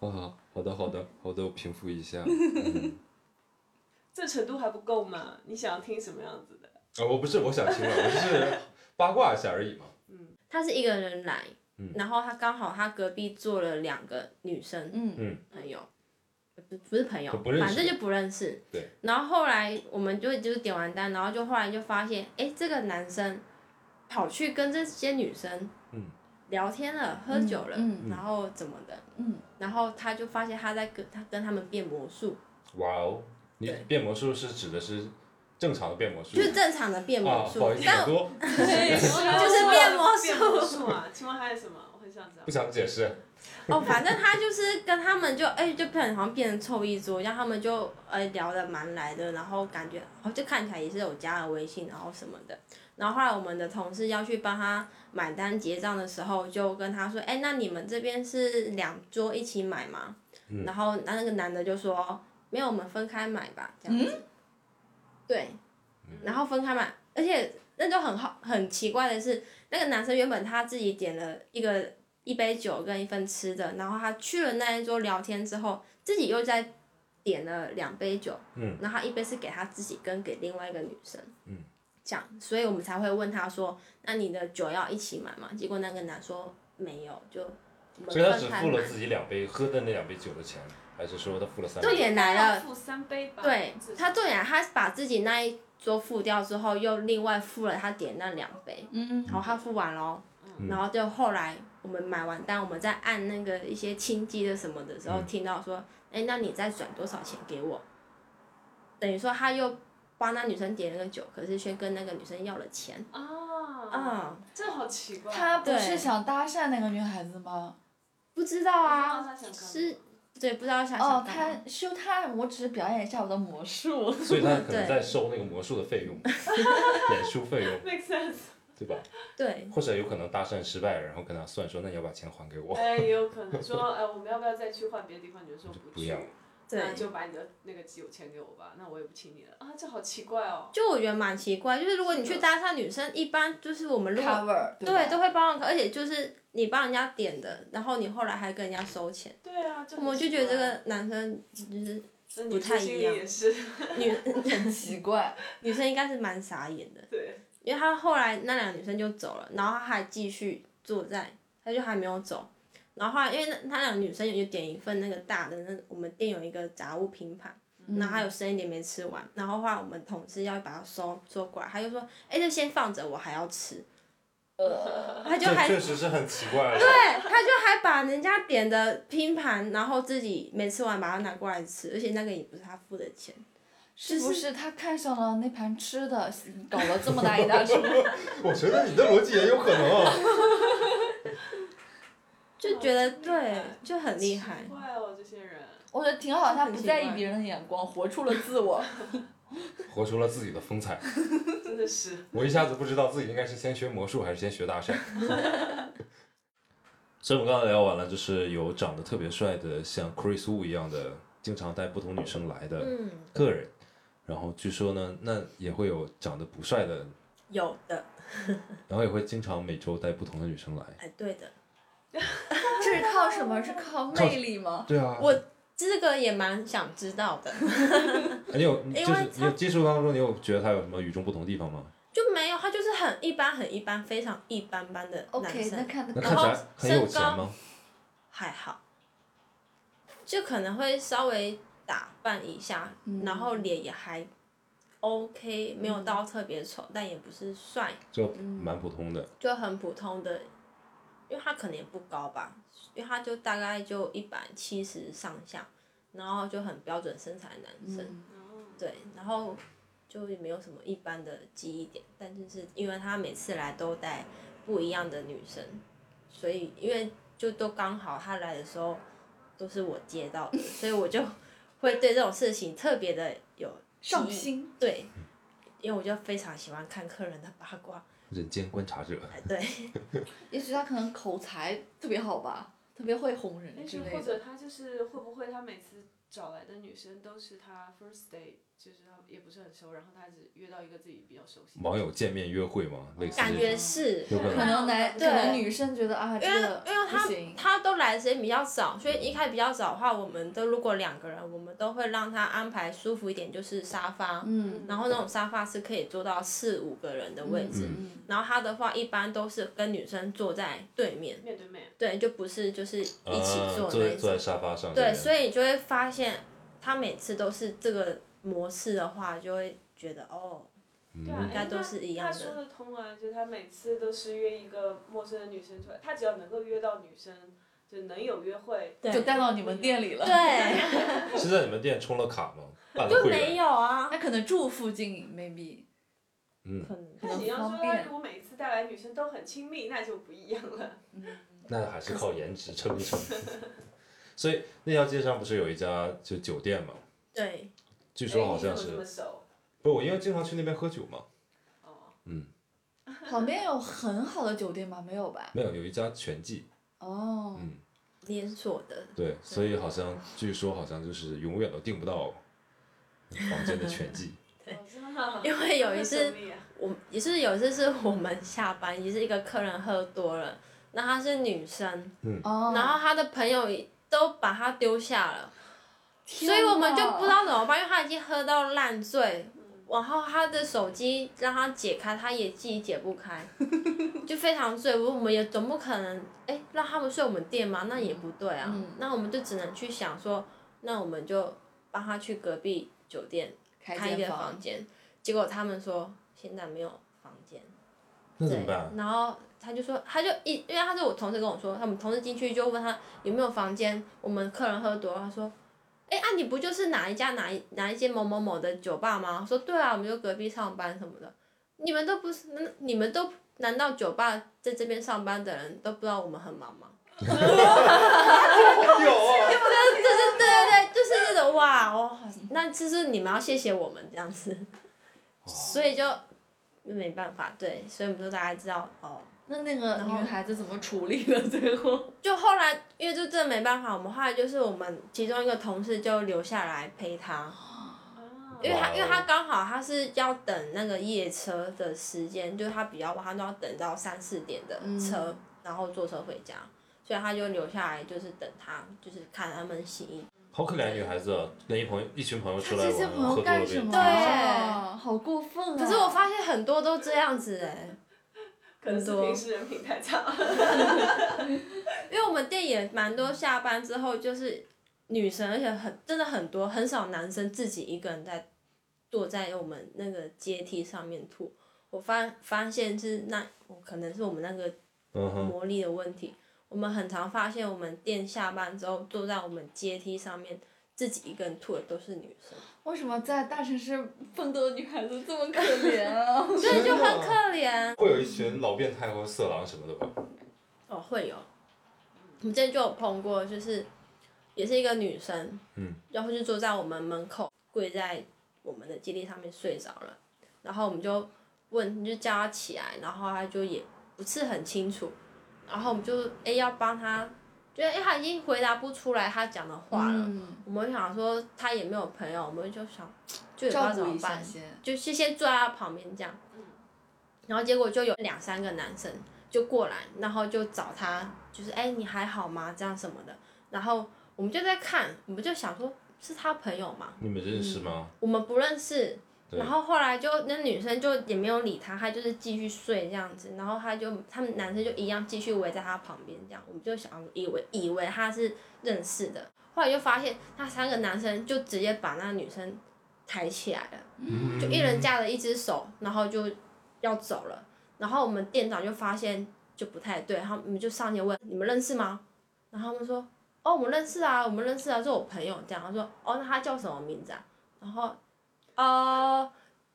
啊，好的好的好的，我平复一下。嗯 <laughs> 这程度还不够吗？你想要听什么样子的？啊，我不是我想听了，我就是八卦一下而已嘛。嗯他是一个人来，嗯然后他刚好他隔壁坐了两个女生，嗯朋友，不不是朋友反正就不认识。对。然后后来我们就就是点完单，然后就后来就发现，哎，这个男生跑去跟这些女生嗯。聊天了，喝酒了，嗯然后怎么的，嗯，然后他就发现他在跟他跟他们变魔术，哇哦，你变魔术是指的是正常的变魔术就是正常的变啊？魔术，但就是变魔术变魔术啊！请问还有什么？我很想知道不。想解释。哦，反正他就是跟他们就哎、就变好像变成凑一桌，让他们就哎、聊得蛮来的，然后感觉哦就看起来也是有加了微信，然后什么的。然后后来我们的同事要去帮他买单结账的时候，就跟他说，哎、那你们这边是两桌一起买吗？嗯然后那那个男的就说，没有，我们分开买吧，这样子。对，然后分开嘛，而且那就很好很奇怪的是，那个男生原本他自己点了一个一杯酒跟一份吃的，然后他去了那一桌聊天之后，自己又在点了两杯酒，嗯，然后一杯是给他自己跟给另外一个女生，嗯，这样，所以我们才会问他说，那你的酒要一起买吗？结果那个男说没有，就我们所以他只分开买。付了自己两杯喝的那两杯酒的钱，还是说他付了三重杯？点来了，付三杯吧。对他重点，他把自己那一桌付掉之后，又另外付了他点那两杯，嗯然后他付完了，嗯然后就后来我们买完单，我们在按那个一些清机的什么的时候，嗯听到说，哎，那你再转多少钱给我？等于说他又帮那女生点了个酒，可是却跟那个女生要了钱啊啊、这好奇怪。他不是想搭讪那个女孩子吗？不知道啊，是，对，不知道想哦，想干嘛他 show time，我只是表演一下我的魔术。所以他可能在收那个魔术的费用，<laughs> 演出费用，<laughs> make sense。对吧？对，或者有可能搭讪失败，然后跟他算说，那你要把钱还给我。哎，也有可能说，哎，<laughs> 我们要不要再去换别的地方？你就说不去不要，那对就把你的那个酒钱给我吧，那我也不请你了啊，这好奇怪哦。就我觉得蛮奇怪，就是如果你去搭讪女生，一般就是我们如果 cover 对，吧都会帮忙，而且就是你帮人家点的，然后你后来还跟人家收钱，对啊，就我们就觉得这个男生就是不太一样生心里也是，女 <laughs> 很奇怪。女生应该是蛮傻眼的，对，因为他后来那两个女生就走了，然后她还继续坐在，他就还没有走，然后后来因为那他两个女生有点一份那个大的那我们店有一个杂物拼盘。然后还有剩一点没吃完，然后后来我们同事要把它收收过来，他就说：“哎，就先放着，我还要吃。”呃，他就还确实是很奇怪。对，他就还把人家点的拼盘，然后自己没吃完把它拿过来吃，而且那个也不是他付的钱。是不是他看上了那盘吃的，搞了这么大一大桌？<laughs> 我觉得你的逻辑也有可能啊。就觉得对，就很厉害奇。怪哦，这些人。我觉得挺好，他不在意别人的眼光，活出了自我。<laughs> 活出了自己的风采。<laughs> 真的是，我一下子不知道自己应该是先学魔术还是先学搭讪。<laughs> 所以我们刚才聊完了，就是有长得特别帅的像 Chris Wu 一样的经常带不同女生来的嗯，客人，然后据说呢，那也会有长得不帅的，有的，然后也会经常每周带不同的女生来。哎，对的，这 <laughs> 是靠什么？是靠魅力吗？对啊，我这个也蛮想知道的，<laughs> 你有你 <laughs> 因为就是你有接触当中，你有觉得他有什么与众不同的地方吗？就没有，他就是很一般，很一般，非常一般般的男 OK，生。那看得那看起来很有钱吗？还好，就可能会稍微打扮一下，然后脸也还 OK，没有到特别丑，但也不是帅，就蛮普通的。就很普通的，因为他可能也不高吧，因为他就大概就一百七十上下，然后就很标准身材的男生，对，然后就也没有什么一般的记忆点，但就是因为他每次来都带不一样的女生，所以因为就都刚好他来的时候都是我接到的，所以我就 <laughs> 会对这种事情特别的有上心。对，因为我就非常喜欢看客人的八卦，人间观察者，哎对。<laughs> 也许他可能口才特别好吧，特别会哄人之类的。或者他就是会不会他每次找来的女生都是他 first date，就是他也不是很熟，然后他只约到一个自己比较熟悉的。网友见面约会吗？类似感觉是，有可能可能男，可对能女生觉得啊，这因为个因为他不行。他都来的时间比较早，所以一开始比较早的话，我们都如果两个人，我们都会让他安排舒服一点，就是沙发，嗯然后那种沙发是可以坐到四五个人的位置，嗯然后他的话一般都是跟女生坐在对面，面对面，对，就不是就是一起啊坐那坐在坐在，沙发上这对，边。所以你就会发现他每次都是这个模式的话，就会觉得哦，对啊，哎应该都是一样的他说得通啊，就他每次都是约一个陌生的女生出来，他只要能够约到女生，就能有约会，就带到你们店里了。对，是在你们店充了卡吗？办了会就没？有啊，他可能住附近，maybe。嗯，可能那你要说他如果每次带来女生都很亲密，那就不一样了。那还是靠颜值撑一撑。<laughs> 所以那条街上不是有一家就酒店吗？对。据说好像是，不我因为经常去那边喝酒嘛。哦，嗯 <laughs> 旁边有很好的酒店吗？没有吧？没有，有一家全季，哦，嗯，连锁的，对，所以好像据说好像就是永远都订不到房间的全季。<laughs> 哦真的啊因为有一次 <laughs> 我也是有一次是我们下班，也是一个客人喝多了，那她是女生，哦，然后她的朋友都把她丢下了，天所以我们就不知道怎么办，因为他已经喝到烂醉。然后他的手机让他解开，他也自己解不开，<laughs> 就非常醉。我们也总不可能，哎，让他们睡我们店吗？那也不对啊。嗯那我们就只能去想说，那我们就帮他去隔壁酒店开开一个间房房间，结果他们说现在没有房间，对那怎么办？，然后他就说，他就一，因为他是我同事跟我说，他们同事进去就问他有没有房间，我们客人喝多了，他说，哎啊你不就是哪一家哪一哪一间某某某的酒吧吗？说对啊，我们就隔壁上班什么的，你们都不是，嗯你们都难道酒吧在这边上班的人都不知道我们很忙吗？<laughs> 有啊，<laughs> 对对对对，就是那种哇哦，那就是你们要谢谢我们这样子，所以就没办法，对，所以我们就大家知道哦。那那个女孩子怎么处理的？最后 <laughs> 就后来，因为就真的没办法，我们后来就是我们其中一个同事就留下来陪他，啊因为他因为他刚好他是要等那个夜车的时间，就是他比较晚，他都要等到三四点的车，然后坐车回家，所以他就留下来就是等他，就是看他们洗衣。好可怜的女孩子啊，跟一朋友一群朋友出来玩，这些朋喝多了被友干什么？对啊？好过分啊！可是我发现很多都这样子哎、可能是很多平时人品太差。<laughs> 因为我们店也蛮多下班之后就是女生，而且很真的很多，很少男生自己一个人在坐在我们那个阶梯上面吐。我发发现是那我可能是我们那个魔力的问题。我们很常发现，我们店下班之后坐在我们阶梯上面自己一个人吐的都是女生，为什么在大城市奋斗的女孩子这么可怜啊？<laughs> 对，就很可怜。会有一群老变态或色狼什么的吧？哦，会有。我们之前就有碰过，就是也是一个女生，嗯，然后就坐在我们门口，跪在我们的基地上面睡着了，然后我们就问，就叫她起来，然后她就也不是很清楚，然后我们就哎要帮她觉得哎、他已经回答不出来他讲的话了。嗯，我们想说他也没有朋友，我们就想 <tsk> 就也不知道怎么办，就先。就是先坐在他旁边这样。然后结果就有两三个男生就过来，然后就找他，就是哎、你还好吗？这样什么的。然后我们就在看，我们就想说是他朋友吗，你们认识吗？我们不认识。对。然后后来就那女生就也没有理他，他就是继续睡这样子，然后他就他们男生就一样继续围在他旁边这样，我们就想以为以为他是认识的，后来就发现那三个男生就直接把那个女生抬起来了，就一人架了一只手，然后就要走了，然后我们店长就发现就不太对，然后我们就上前问你们认识吗？然后他们说哦我们认识啊，我们认识啊，是我朋友。这样，他说哦那他叫什么名字啊？然后呃，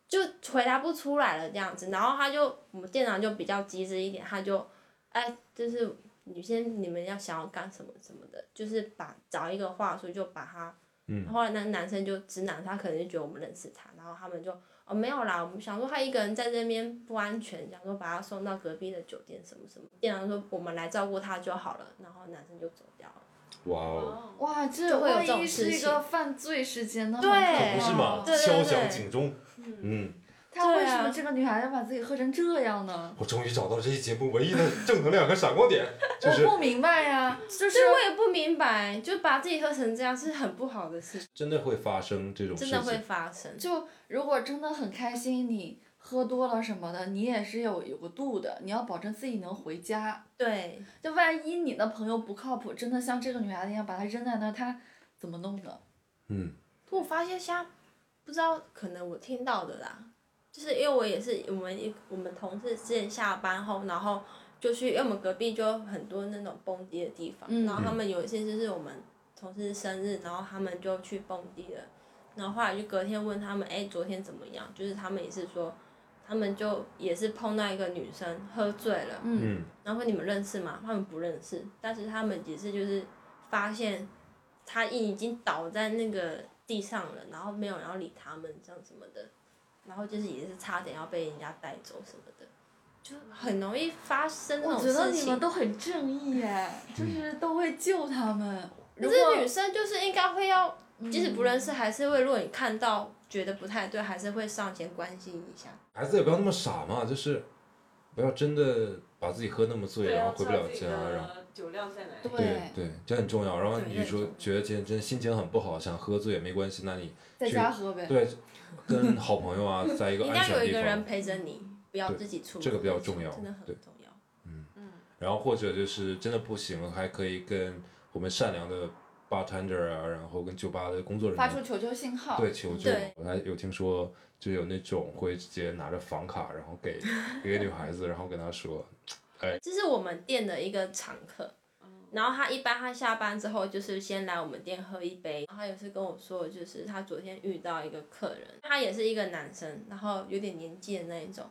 就回答不出来了这样子，然后他就我们店长就比较机智一点，他就哎，就是女生你们要想要干什么什么的，就是把找一个话术就把他，嗯后来那个男生就直男，他可能就觉得我们认识他，然后他们就哦没有啦，我们想说他一个人在这边不安全，想说把他送到隔壁的酒店什么什么，店长说我们来照顾他就好了，然后男生就走掉了。哇哦，哦，哇，这会有这种万一是一个犯罪事件呢？对很可不是吗？怕对对敲对响警钟。嗯，他为什么这个女孩要把自己喝成这样呢？我终于找到这期节目唯一的正能量和闪光点，<laughs> 就是我不明白呀，就是就是我也不明白，就把自己喝成这样是很不好的事情，真的会发生这种事真的会。发生。就如果真的很开心，你喝多了什么的，你也是有有个度的，你要保证自己能回家。对，就万一你的朋友不靠谱，真的像这个女孩子一样把她扔在那儿，他怎么弄的？嗯，我发现像不知道，可能我听到的啦，就是因为我也是我们一我们同事之前下班后，然后就去，因为我们隔壁就很多那种蹦迪的地方，嗯然后他们有一些就是我们同事生日，然后他们就去蹦迪了，然后后来就隔天问他们，哎、昨天怎么样？就是他们也是说，他们就也是碰到一个女生喝醉了，嗯，嗯，然后说你们认识吗？他们不认识，但是他们也是就是发现他已经倒在那个地上了，然后没有人要理他们这样什么的，然后就是也是差点要被人家带走什么的，就很容易发生这种我觉得事情。你们都很正义耶，就是都会救他们。可是女生就是应该会要，即使不认嗯识，还是会，如果你看到觉得不太对，还是会上前关心一下。孩子也不要那么傻嘛，就是不要真的把自己喝那么醉，对，然后回不了家，然后。酒量在哪里。对对对，这很重要。然后你说觉得今天真心情很不好，想喝醉也没关系，那你在家喝呗。对跟好朋友啊，<laughs> 在一个安全的地有一个人方，陪着你，不要自己出门。这个比较重要真的很重要。嗯嗯然后或者就是真的不行，还可以跟我们善良的 bartender 啊，然后跟酒吧的工作人员发出求救信号。对求救。我还有听说，就有那种会直接拿着房卡，然后给给个女孩子，然后跟她说，哎这是我们店的一个常客。然后他一般他下班之后就是先来我们店喝一杯。然后他有次跟我说，就是他昨天遇到一个客人，他也是一个男生，然后有点年纪的那一种，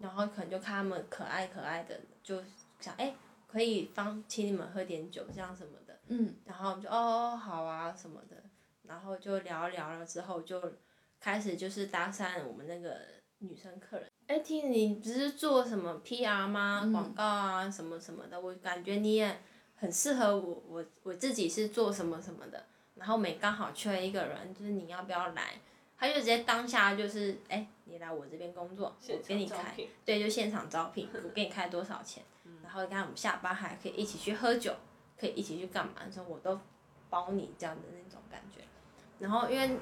然后可能就看他们可爱可爱的，就想哎可以帮请你们喝点酒这样什么的。嗯，然后我们就哦好啊什么的，然后就聊一聊了之后就开始就是搭讪我们那个女生客人。哎，听你不是做什么 PR 吗？嗯。广告啊什么什么的，我感觉你也很适合我，我我自己是做什么什么的，然后每刚好缺一个人，就是你要不要来？他就直接当下就是，哎，你来我这边工作，我给你开，对，就现场招聘，我给你开多少钱，然后你看我们下班还可以一起去喝酒，可以一起去干嘛？说我都包你这样的那种感觉。然后因为，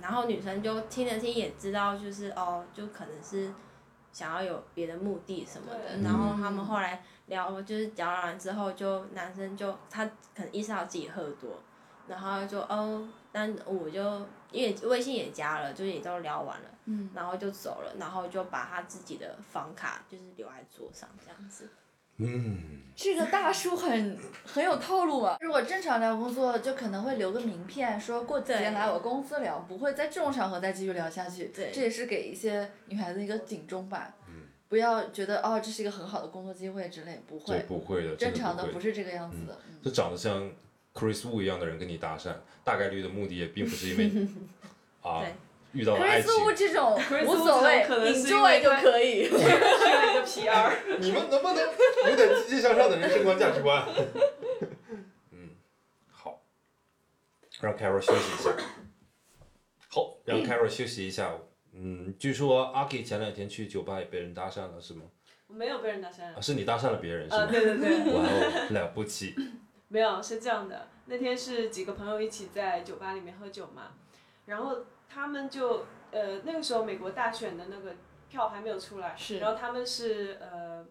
然后女生就听了听也知道，就是哦，就可能是想要有别的目的什么的。然后他们后来聊，就是聊完之后，就男生就他可能意识到自己喝多，然后就哦，但我就因为微信也加了，就是也都聊完了，嗯，然后就走了，然后就把他自己的房卡就是留在桌上这样子。嗯，这个大叔很很有套路啊。如果正常聊工作，就可能会留个名片，说过几天来我公司聊，不会在这种场合再继续聊下去。对这也是给一些女孩子一个警钟吧。嗯不要觉得哦，这是一个很好的工作机会之类，不会。不会的，正。常的不是这个样子的。嗯这长得像 Chris Wu 一样的人跟你搭讪，大概率的目的也并不是因为 <laughs> 啊对遇到了爱情。Chris Wu 这种无所谓可能是因为，enjoy 就可以。<laughs> 需要一个 <laughs> PR。你们能不能有点积极向上的人生观价值观？<laughs> 嗯，好让 Carol 休息一下。好，让 Carol 休息一下。嗯，据说阿 K 前两天去酒吧也被人搭讪了，是吗？我没有被人搭讪啊，。是你搭讪了别人是啊，吗？对对对，哇哦，了不起！没有，是这样的，那天是几个朋友一起在酒吧里面喝酒嘛，然后他们就呃那个时候美国大选的那个票还没有出来，是然后他们是呃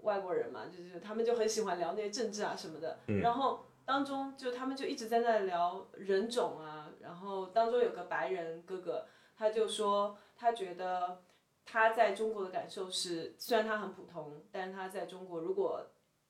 外国人嘛，就是他们就很喜欢聊那些政治啊什么的，然后当中就他们就一直在那聊人种啊，然后当中有个白人哥哥，他就说他觉得他在中国的感受是，虽然他很普通，但是他在中国如果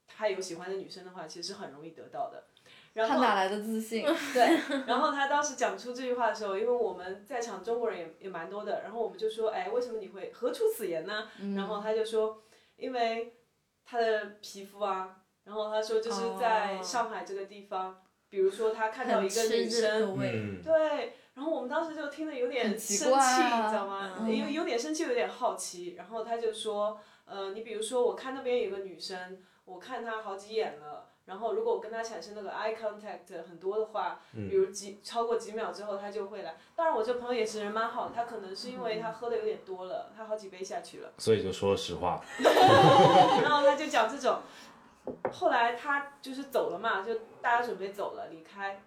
他有喜欢的女生的话，其实是很容易得到的。然后他哪来的自信？<laughs> 对，然后他当时讲出这句话的时候，因为我们在场中国人也也蛮多的，然后我们就说，哎，为什么你会何出此言呢？然后他就说，因为他的皮肤啊，然后他说就是在哦上海这个地方，比如说他看到一个女生，嗯，对，然后我们当时就听得有点生气，啊你知道吗？嗯有有点生气，有点好奇。然后他就说，呃，你比如说我看那边有个女生，我看她好几眼了。然后，如果我跟他产生那个 eye contact 很多的话，比如几超过几秒之后，他就会来。当然，我这朋友也是人蛮好的，他可能是因为他喝的有点多了，他好几杯下去了。所以就说实话。<laughs> 然后他就讲这种，后来他就是走了嘛，就大家准备走了，离开。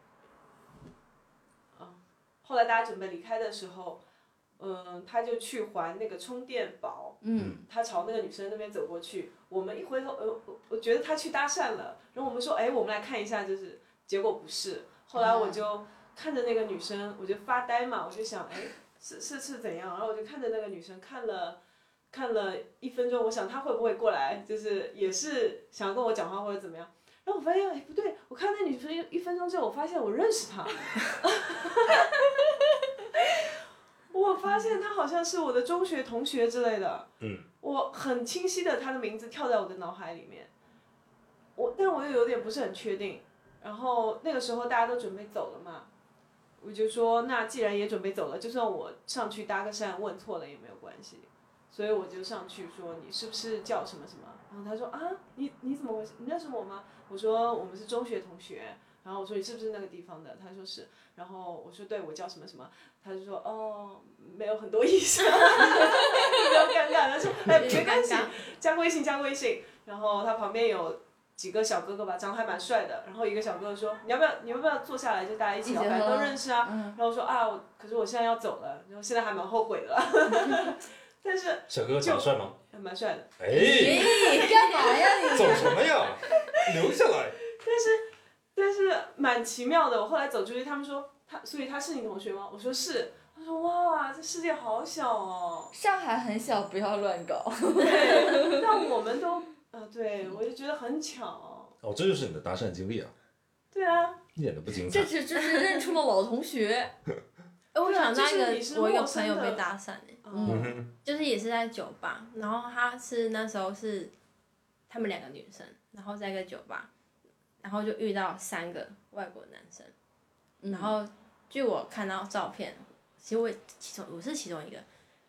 嗯，后来大家准备离开的时候，嗯，他就去还那个充电宝，嗯，他朝那个女生那边走过去，我们一回头，呃，我我觉得他去搭讪了，然后我们说，哎，我们来看一下，就是结果不是，后来我就看着那个女生，我就发呆嘛，我就想，哎，是是是怎样？然后我就看着那个女生看了。看了一分钟，我想她会不会过来，就是也是想跟我讲话或者怎么样。然后我发现，哎，不对，我看那女生一一分钟之后，我发现我认识她。<laughs> 我发现她好像是我的中学同学之类的。嗯。我很清晰的，他的名字跳在我的脑海里面。我，但我又有点不是很确定。然后那个时候大家都准备走了嘛，我就说，那既然也准备走了，就算我上去搭个讪，问错了也没有关系。所以我就上去说你是不是叫什么什么？然后他说啊，你你怎么回事？你认识我吗？我说我们是中学同学。然后我说你是不是那个地方的？他说是。然后我说对，我叫什么什么。他就说哦，没有很多意思，<laughs> 比较尴尬。他说哎，没关系，加微信加微信。然后他旁边有几个小哥哥吧，长得还蛮帅的。然后一个小哥哥说你要不要你要不要坐下来就大家一起聊，反正都认识啊。然后我说啊，我可是我现在要走了，然后现在还蛮后悔的。<laughs> 但是小哥哥长得帅吗？还蛮帅的。哎，干嘛呀你？走什么呀？留下来。<laughs> 但是蛮奇妙的，我后来走出去，他们说他，所以他是你同学吗？我说是。他说哇，这世界好小哦。上海很小，不要乱搞。对，但我们都，呃，对我就觉得很巧。哦，这就是你的搭讪经历啊，对啊，一点都不精彩。这只就是认出了老同学。<laughs> 哎，我想到一就是你是个，我一个陌生的朋友被搭讪嗯，就是也是在酒吧，然后他是那时候是他们两个女生，然后在一个酒吧，然后就遇到三个外国男生，然后据我看到照片，其实我也其中我是其中一个，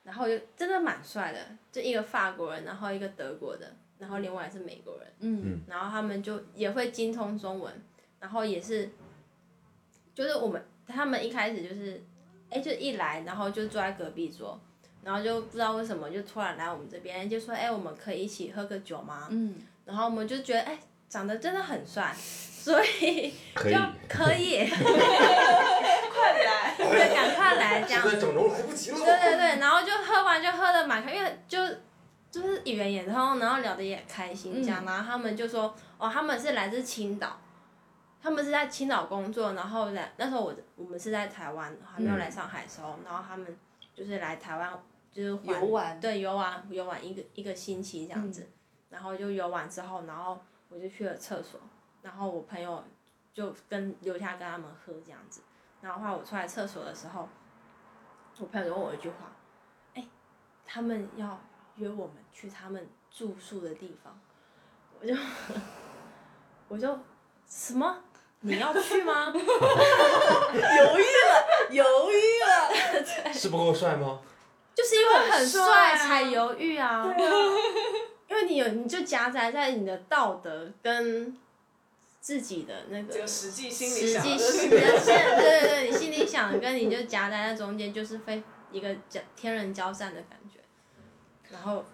然后就真的蛮帅的，就一个法国人，然后一个德国的，然后另外是美国人，嗯。然后他们就也会精通中文，然后也是，就是我们他们一开始就是，哎，就一来，然后就坐在隔壁桌，然后就不知道为什么就突然来我们这边，就说，哎，我们可以一起喝个酒吗？嗯，然后我们就觉得，哎，长得真的很帅，所以可以就。可以，<laughs> 快来。对，赶快来这样整容来不及了。对对对，然后就喝完就喝的蛮开，因为就就是语言也通，然后聊的也开心这样，然后他们就说哦，他们是来自青岛，他们是在青岛工作，然后来那时候我我们是在台湾还没有来上海的时候，然后他们就是来台湾就是游玩对游玩游玩一个一个星期这样子，然后就游玩之后，然后我就去了厕所，然后我朋友就跟留下跟他们喝这样子，然后后来我出来厕所的时候。我朋友就问我一句话，哎、他们要约我们去他们住宿的地方，我就我就什么？你要去吗？<laughs> 犹豫了，犹豫了。<laughs> 是不够帅吗？就是因为很很帅才犹豫啊，对啊，因为你有你就夹杂在你的道德跟自己的那个这个实际心里实际想的对对对，<laughs> 你心里想的跟你就夹在那中间，就是非一个交天人交战的感觉。然后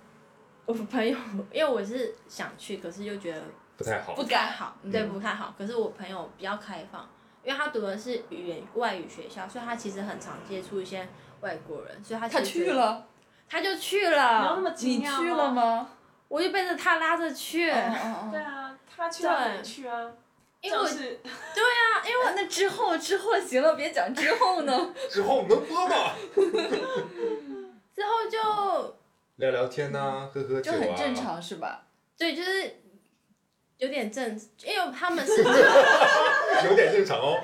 我朋友，因为我是想去，可是又觉得不太好不。太好，对，嗯不太好。可是我朋友比较开放，因为他读的是语言外语学校，所以他其实很常接触一些外国人，所以他他其实去，了，他就去没有那了，么你惊讶去了？吗？我就背着他拉着去。对啊，他去啊，你去啊，因为那之后之后行了，别讲之后呢。<laughs> 之后能播吗？<laughs> 之后就聊聊天呐、喝喝酒啊，就很正。常是吧？对，就是有点正，因为他们是住，<laughs> 有点正常哦。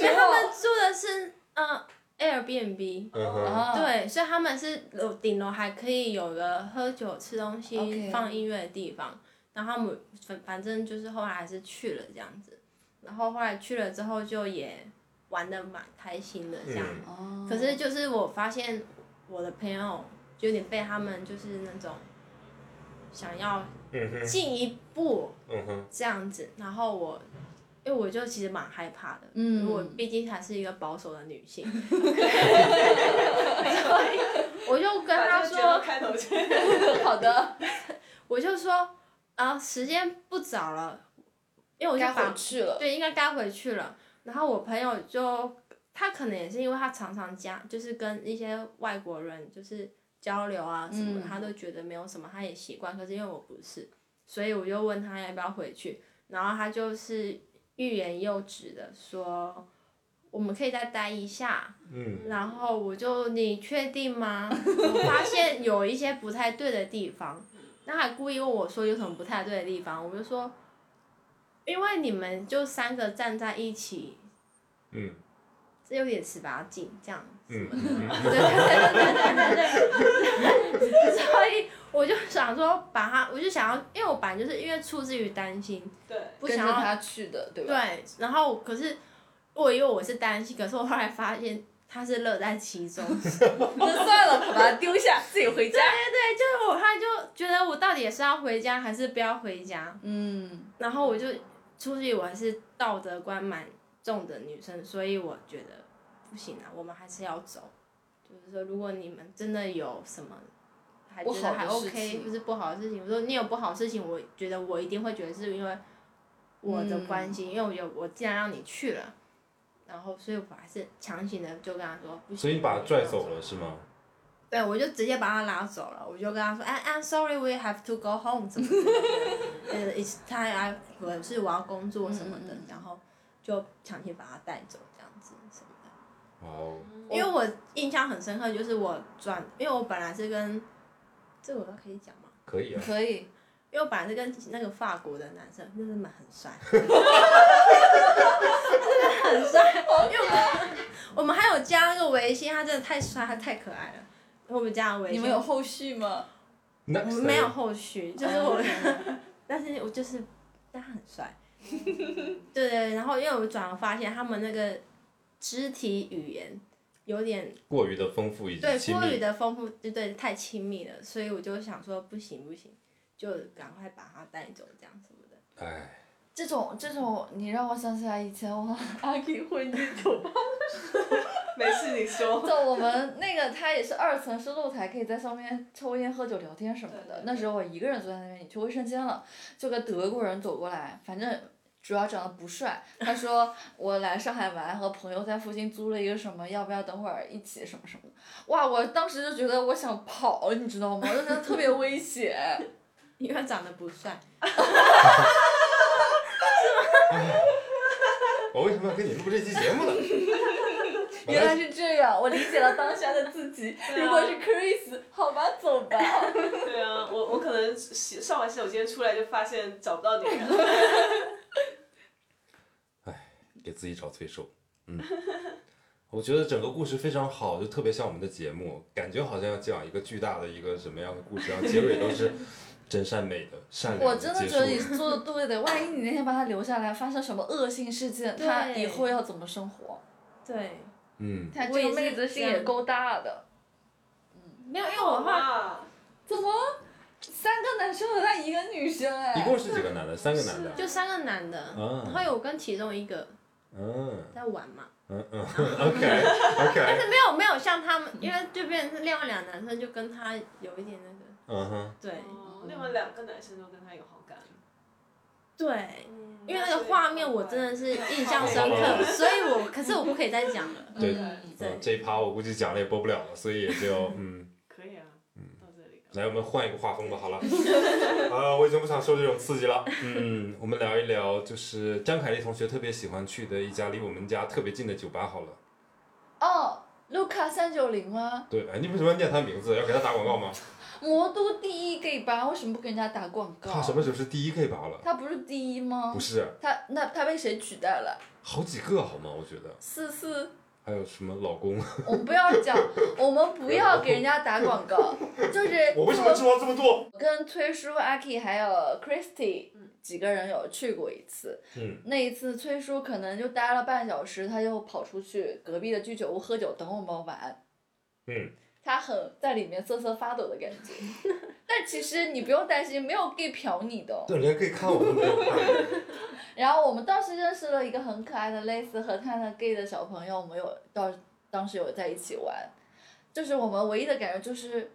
因为他们住的是嗯 Airbnb，对，所以他们是楼顶楼还可以有个喝酒、吃东西、放音乐的地方。然后他们反反正就是后来还是去了这样子，然后后来去了之后就也玩的蛮开心的这样。可是就是我发现我的朋友就有点被他们就是那种想要进一步这样子，然后我。因为我就其实蛮害怕的，嗯因为我毕竟还是一个保守的女性，所 <laughs> 以我就跟他说，开头，<laughs> 好的，<laughs> 我就说啊，时间不早了，因为我就该回去了。对，应该该回去了。然后我朋友就他可能也是因为他常常加，就是跟一些外国人就是交流啊什么，嗯他都觉得没有什么，他也习惯。可是因为我不是，所以我就问他要不要回去，然后他就是欲言又止的说。我们可以再待一下，嗯，然后我就你确定吗？<laughs> 我发现有一些不太对的地方，那还故意问我说有什么不太对的地方，我就说，因为你们就三个站在一起，嗯，这有点十八禁这样子嗯，<laughs> 对对对对对对对，所以我就想说把他，我就想要，因为我本来就是因为出自于担心，对，不想要他去的，对吧？对，然后可是我以为我是担心，可是我后来发现他是乐在其中。<laughs> <laughs> 那算了，把他丢下，自己回家。对对，就是我后来就觉得我到底是要回家还是不要回家，嗯，然后我就出去，我还是道德观蛮重的女生，所以我觉得不行啊，我们还是要走。就是说，如果你们真的有什么还觉得还 OK，情就是不好的事情，我说你有不好的事情，我觉得我一定会觉得是因为我的关系，因为我觉得我既然让你去了，然后所以我还是强行的就跟他说不行。所以你把他拽走了是吗？对，我就直接把他拉走了，我就跟他说，哎，I'm sorry, we have to go home，怎么怎么的，呃，<laughs> it's time I，我是我要工作什么的，嗯嗯嗯然后就强行把他带走。哦，因为我印象很深刻，就是我转，因为我本来是跟，这个我都可以讲吗？可以啊。可以。因为我本来是跟那个法国的男生，真的蛮很帅，真的很帅。因为我们我们还有加那个微信，他真的太帅，他太可爱了。我们加了微信，你们有后续吗？那我们没有后续，就是我，哦 <laughs> 但是我就是，但他很帅。对 <laughs> 对，然后因为我转而发现他们那个肢体语言有点过于的丰富以及对过于。的丰富，对对，太亲密了，所以我就想说不行不行，就赶快把他带走，这样什么的。哎，这种这种，你让我想起来以前我和阿 K <laughs> 混进酒吧，没事你说。<laughs> 就我们那个它也是二层是露台，可以在上面抽烟、喝酒、聊天什么的。那时候我一个人坐在那边，你去卫生间了，就个德国人走过来，反正主要长得不帅。他说我来上海玩，和朋友在附近租了一个什么，要不要等会儿一起什么什么的。哇，我当时就觉得我想跑，你知道吗？我就觉得特别危险。<laughs> 因为他长得不帅，<laughs> 我为什么要跟你录这期节目呢？<laughs> 原来是这样，我理解了当下的自己。啊如果是 Chris，好吧，走吧。对啊，我我可能洗上完洗手间出来就发现找不到你了。给自己找罪受。嗯，<laughs> 我觉得整个故事非常好，就特别像我们的节目，感觉好像要讲一个巨大的一个什么样的故事，然后结尾都是真善美的、善良我真的觉得你。做的对的，万一你那天把他留下来，发生什么恶性事件，他以后要怎么生活？对，嗯，他这个妹子心也够大的。嗯没有，因为我怕，怎么？三个男生和他一个女生哎，一共是几个男的？三个男的。就三个男的，啊然后有跟其中一个嗯。在玩嘛，嗯嗯，<laughs> OK <laughs> 但是没有没有像他们，因为就变成是另外两个男生就跟他有一点那个，嗯哼，对。哦，另外两个男生都跟他有好感。对，嗯因为那个画面我真的是印象深刻，<laughs> 所以我可是我不可以再讲了。对。这一趴我估计讲了也播不了了，所以也就嗯。来我们换一个画风吧，好了，<laughs> 啊，我已经不想受这种刺激了，嗯，我们聊一聊就是张凯丽同学特别喜欢去的一家离我们家特别近的酒吧好了。哦，卢卡三九零吗？对，哎，你为什么要念他名字？要给他打广告吗？<laughs> 魔都第一 gay 吧，为什么不给人家打广告？他什么时候是第一 K 吧了？他不是第一吗？不是，他那他被谁取代了？好几个好吗？我觉得思思，还有什么老公？<laughs> 我们不要讲，我们不要给人家打广告，就是 <laughs> 我为什么知道这么多？跟崔叔、阿 K 还有 Christy 几个人有去过一次。嗯，那一次崔叔可能就待了半小时，他就跑出去隔壁的居酒屋喝酒等我们玩。嗯，他很在里面瑟瑟发抖的感觉。<laughs> 但其实你不用担心，没有 gay 嫖你的哦。对，连 K 看我都没有看过。<laughs> 然后我们当时认识了一个很可爱的类似和他的 gay 的小朋友，我们有到当时有在一起玩，就是我们唯一的感觉就是，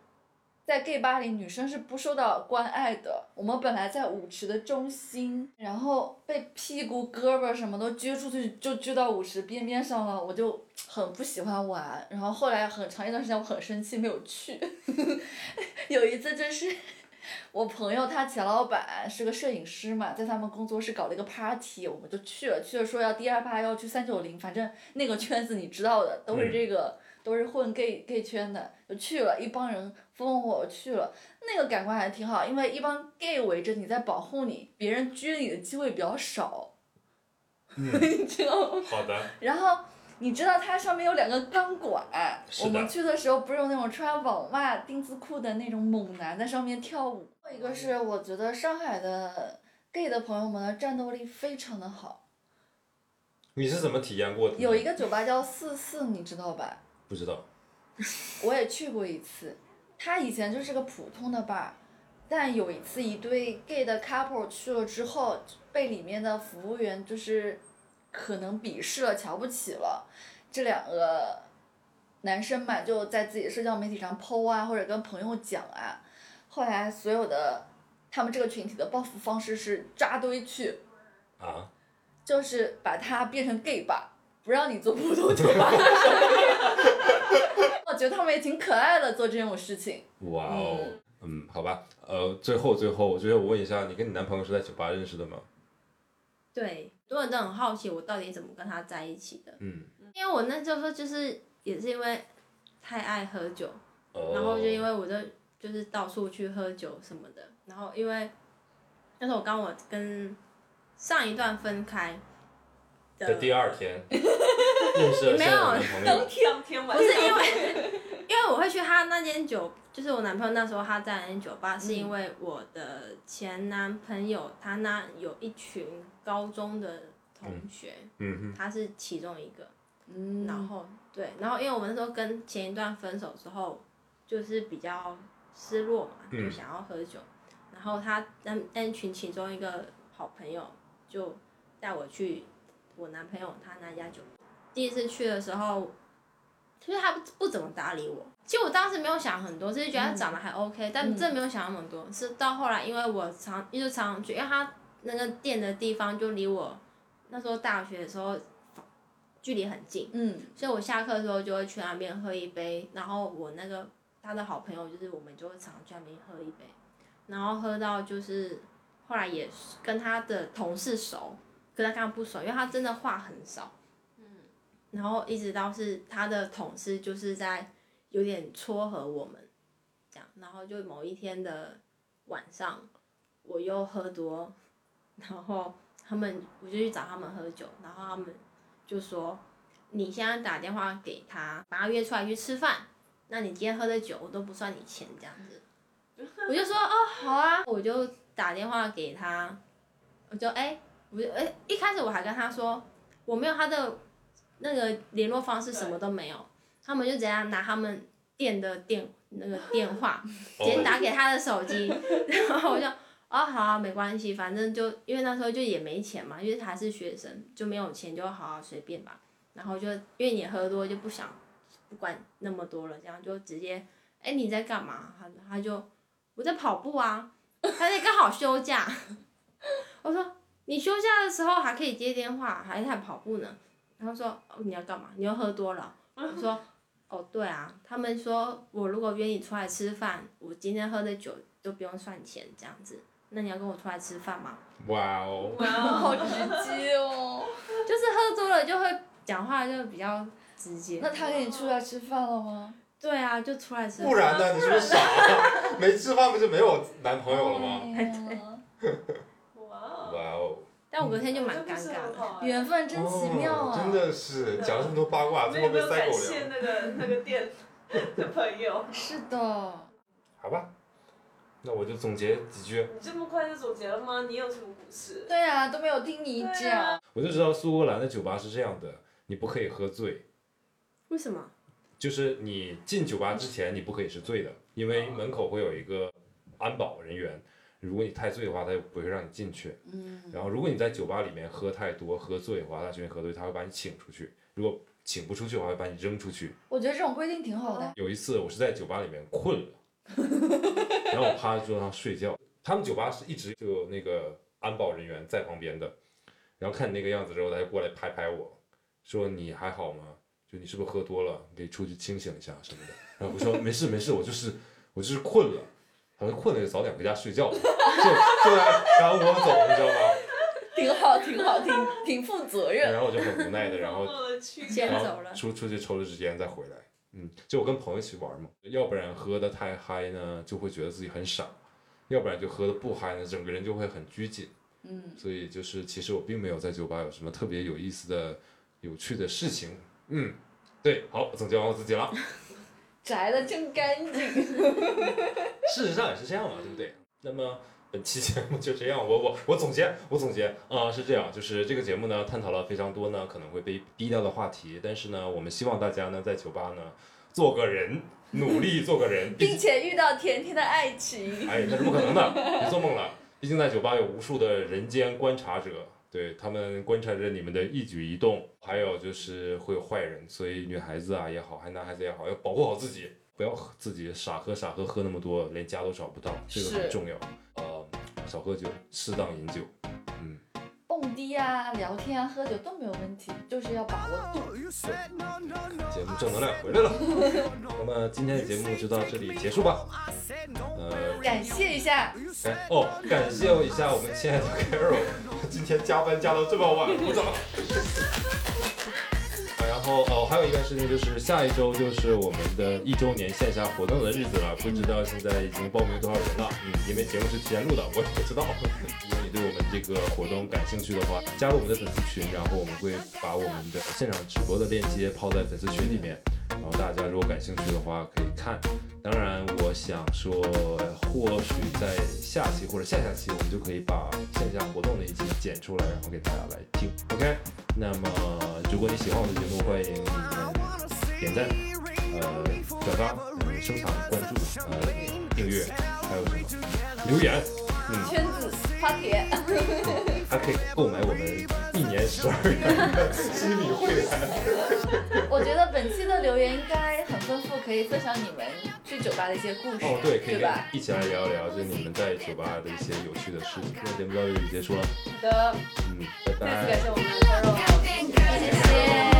在 gay 吧里女生是不受到关爱的。我们本来在舞池的中心，然后被屁股、胳膊什么都撅出去，就撅到舞池边边上了，我就很不喜欢玩。然后后来很长一段时间我很生气，没有去。<laughs> 有一次就是。我朋友他前老板是个摄影师嘛，在他们工作室搞了一个 party，我们就去了，去了说要第二趴要去三九零，反正那个圈子你知道的，都是这个、都是混 gay gay 圈的，就去了，一帮人风风火火去了，那个感官还挺好，因为一帮 gay 围着你在保护你，别人撅你的机会比较少，<laughs> 你知道吗？好的，然后你知道它上面有两个钢管，我们去的时候不是有那种穿网袜丁字裤的那种猛男在上面跳舞。还有一个是我觉得上海的 gay 的朋友们的战斗力非常的好，你是怎么体验过的？有一个酒吧叫四四，你知道吧？不知道。<laughs> 我也去过一次，他以前就是个普通的 bar，但有一次一对 gay 的 couple 去了之后，被里面的服务员就是可能鄙视了、瞧不起了，这两个男生嘛就在自己的社交媒体上 PO 啊，或者跟朋友讲啊，后来所有的他们这个群体的报复方式是扎堆去，啊，就是把它变成 gay 吧，不让你做普通酒吧。<laughs> 我觉得他们也挺可爱的，做这种事情。哇哦，嗯，好吧，呃，最后最后，我觉得我问一下，你跟你男朋友是在酒吧认识的吗？对，很多人都很好奇我到底怎么跟他在一起的，嗯，因为我那时候就是也是因为太爱喝酒，哦。然后就因为我就就是到处去喝酒什么的，然后因为那时候我刚我跟上一段分开的第二天 <laughs> 认识了没有现在的男朋友，当天晚不是因为，因为我会去他那间酒，就是我男朋友那时候他在那间酒吧，是因为我的前男朋友他那有一群高中的同学，嗯他是其中一个，嗯然后对，然后因为我们那时候跟前一段分手之后，就是比较失落嘛，嗯就想要喝酒，然后他那那群其中一个好朋友就带我去我男朋友他那家酒吧。第一次去的时候，其实他不不怎么搭理我。其实我当时没有想很多，只是觉得他长得还 OK，、但真的没有想那么多。是到后来，因为我常一直常常去，因为他那个店的地方就离我那时候大学的时候距离很近，嗯。所以我下课的时候就会去那边喝一杯，然后我那个他的好朋友就是我们就会常去那边喝一杯，然后喝到就是后来也是跟他的同事熟，跟他刚刚不熟，因为他真的话很少，嗯，然后一直到是他的同事就是在有点撮合我们，这样，然后就某一天的晚上我又喝多，然后他们我就去找他们喝酒，然后他们就说。你现在打电话给他，把他约出来去吃饭，那你今天喝的酒我都不算你钱这样子。我就说哦好啊，我就打电话给他，我就哎、我就哎、一开始我还跟他说我没有他的那个联络方式，什么都没有，他们就怎样拿他们店的电那个电话，直接打给他的手机，<laughs> 然后我就哦好啊，没关系，反正就因为那时候就也没钱嘛，因为他是学生，就没有钱，就好好随便吧。然后就因为你喝多就不想不管那么多了，这样就直接哎你在干嘛？他他就我在跑步啊，他那刚好休假。<laughs> 我说你休假的时候还可以接电话，还在跑步呢。然后说哦你要干嘛？你又喝多了。我说哦对啊，他们说我如果约你出来吃饭，我今天喝的酒都不用算钱这样子。那你要跟我出来吃饭吗？哇哦，哇好哦，直接哦。就是喝多了就会讲话就比较直接。那他跟你出来吃饭了吗？对啊，就出来吃饭。不然呢？你是不是傻？<laughs> 没吃饭不就没有男朋友了吗？哎呀哇哦，哇哦，但我隔天就蛮尴尬的。缘分真奇妙啊！哦真的是讲了这么多八卦，最后被没有感塞狗粮。谢那个那个店的朋友？<laughs> 是的，好吧，那我就总结几句。你这么快就总结了吗？你有什么故事？对啊，都没有听你对讲啊。我就知道苏格兰的酒吧是这样的，你不可以喝醉，为什么？就是你进酒吧之前你不可以是醉的，因为门口会有一个安保人员，如果你太醉的话，他就不会让你进去。嗯，然后如果你在酒吧里面喝太多、喝醉的话，他觉得喝醉，他会把你请出去。如果请不出去的话，会把你扔出去。我觉得这种规定挺好的。有一次我是在酒吧里面困了，然后我趴在桌上睡觉。他们酒吧是一直就有那个安保人员在旁边的，然后看你那个样子之后，他就过来拍拍我，说你还好吗？就你是不是喝多了？你可以出去清醒一下什么的。然后我说没事没事，我就是我就是困了。他说困了就早点回家睡觉，就就来赶我走，你知道吗？<laughs> 挺好，挺好，挺挺负责任。然后我就很无奈的，然后去然后先走了出出去抽了支烟再回来。嗯，就我跟朋友一起玩嘛，要不然喝的太嗨呢，就会觉得自己很傻；要不然就喝的不嗨呢，整个人就会很拘谨。嗯，所以就是，其实我并没有在酒吧有什么特别有意思的、有趣的事情。嗯，对，好，我总结完我自己了。摘的真干净。<laughs> 事实上也是这样嘛，对不对？那么本期节目就这样，我我我总结，我总结啊、是这样，就是这个节目呢，探讨了非常多呢可能会被逼掉的话题，但是呢，我们希望大家呢在酒吧呢做个人，努力做个人，<laughs> 并且遇到甜甜的爱情。哎，那是不可能的，别做梦了。毕竟在酒吧有无数的人间观察者，对他们观察着你们的一举一动，还有就是会有坏人，所以女孩子啊也好，还是男孩子也好，要保护好自己，不要自己傻喝傻喝喝那么多，连家都找不到，这个很重要。呃，少喝酒，适当饮酒。嗯，蹦迪啊、聊天啊、喝酒都没有问题，就是要把握度。节目正能量回来了。那么今天的节目就到这里结束吧。呃，感谢一下，哎哦，感谢一下我们亲爱的 Carol，今天加班加到这么晚，我怎么？然后哦，还有一件事情就是下一周就是我们的一周年线下活动的日子了，不知道现在已经报名多少人了。嗯，因为节目是提前录的，我也不知道。如果你对我们这个活动感兴趣的话，加入我们的粉丝群，然后我们会把我们的现场直播的链接抛在粉丝群里面，然后大家如果感兴趣的话可以看。当然，我想说，或许在下期或者下下期，我们就可以把线下活动那一期剪出来，然后给大家来听。OK，那么如果你喜欢我的节目，欢迎你们点赞、呃转发、呃收藏、关注、呃订阅，还有什么留言，嗯，圈子发帖。<laughs> 还可以购买我们一年十二元的心理会员。<laughs> 我觉得本期的留言应该很丰富，可以分享你们去酒吧的一些故事，哦，对，可以对吧？一起来聊一聊，就是你们在酒吧的一些有趣的事情。那节目到这里结束了，好的，嗯，拜拜再次感。谢我们的 Carol。谢谢。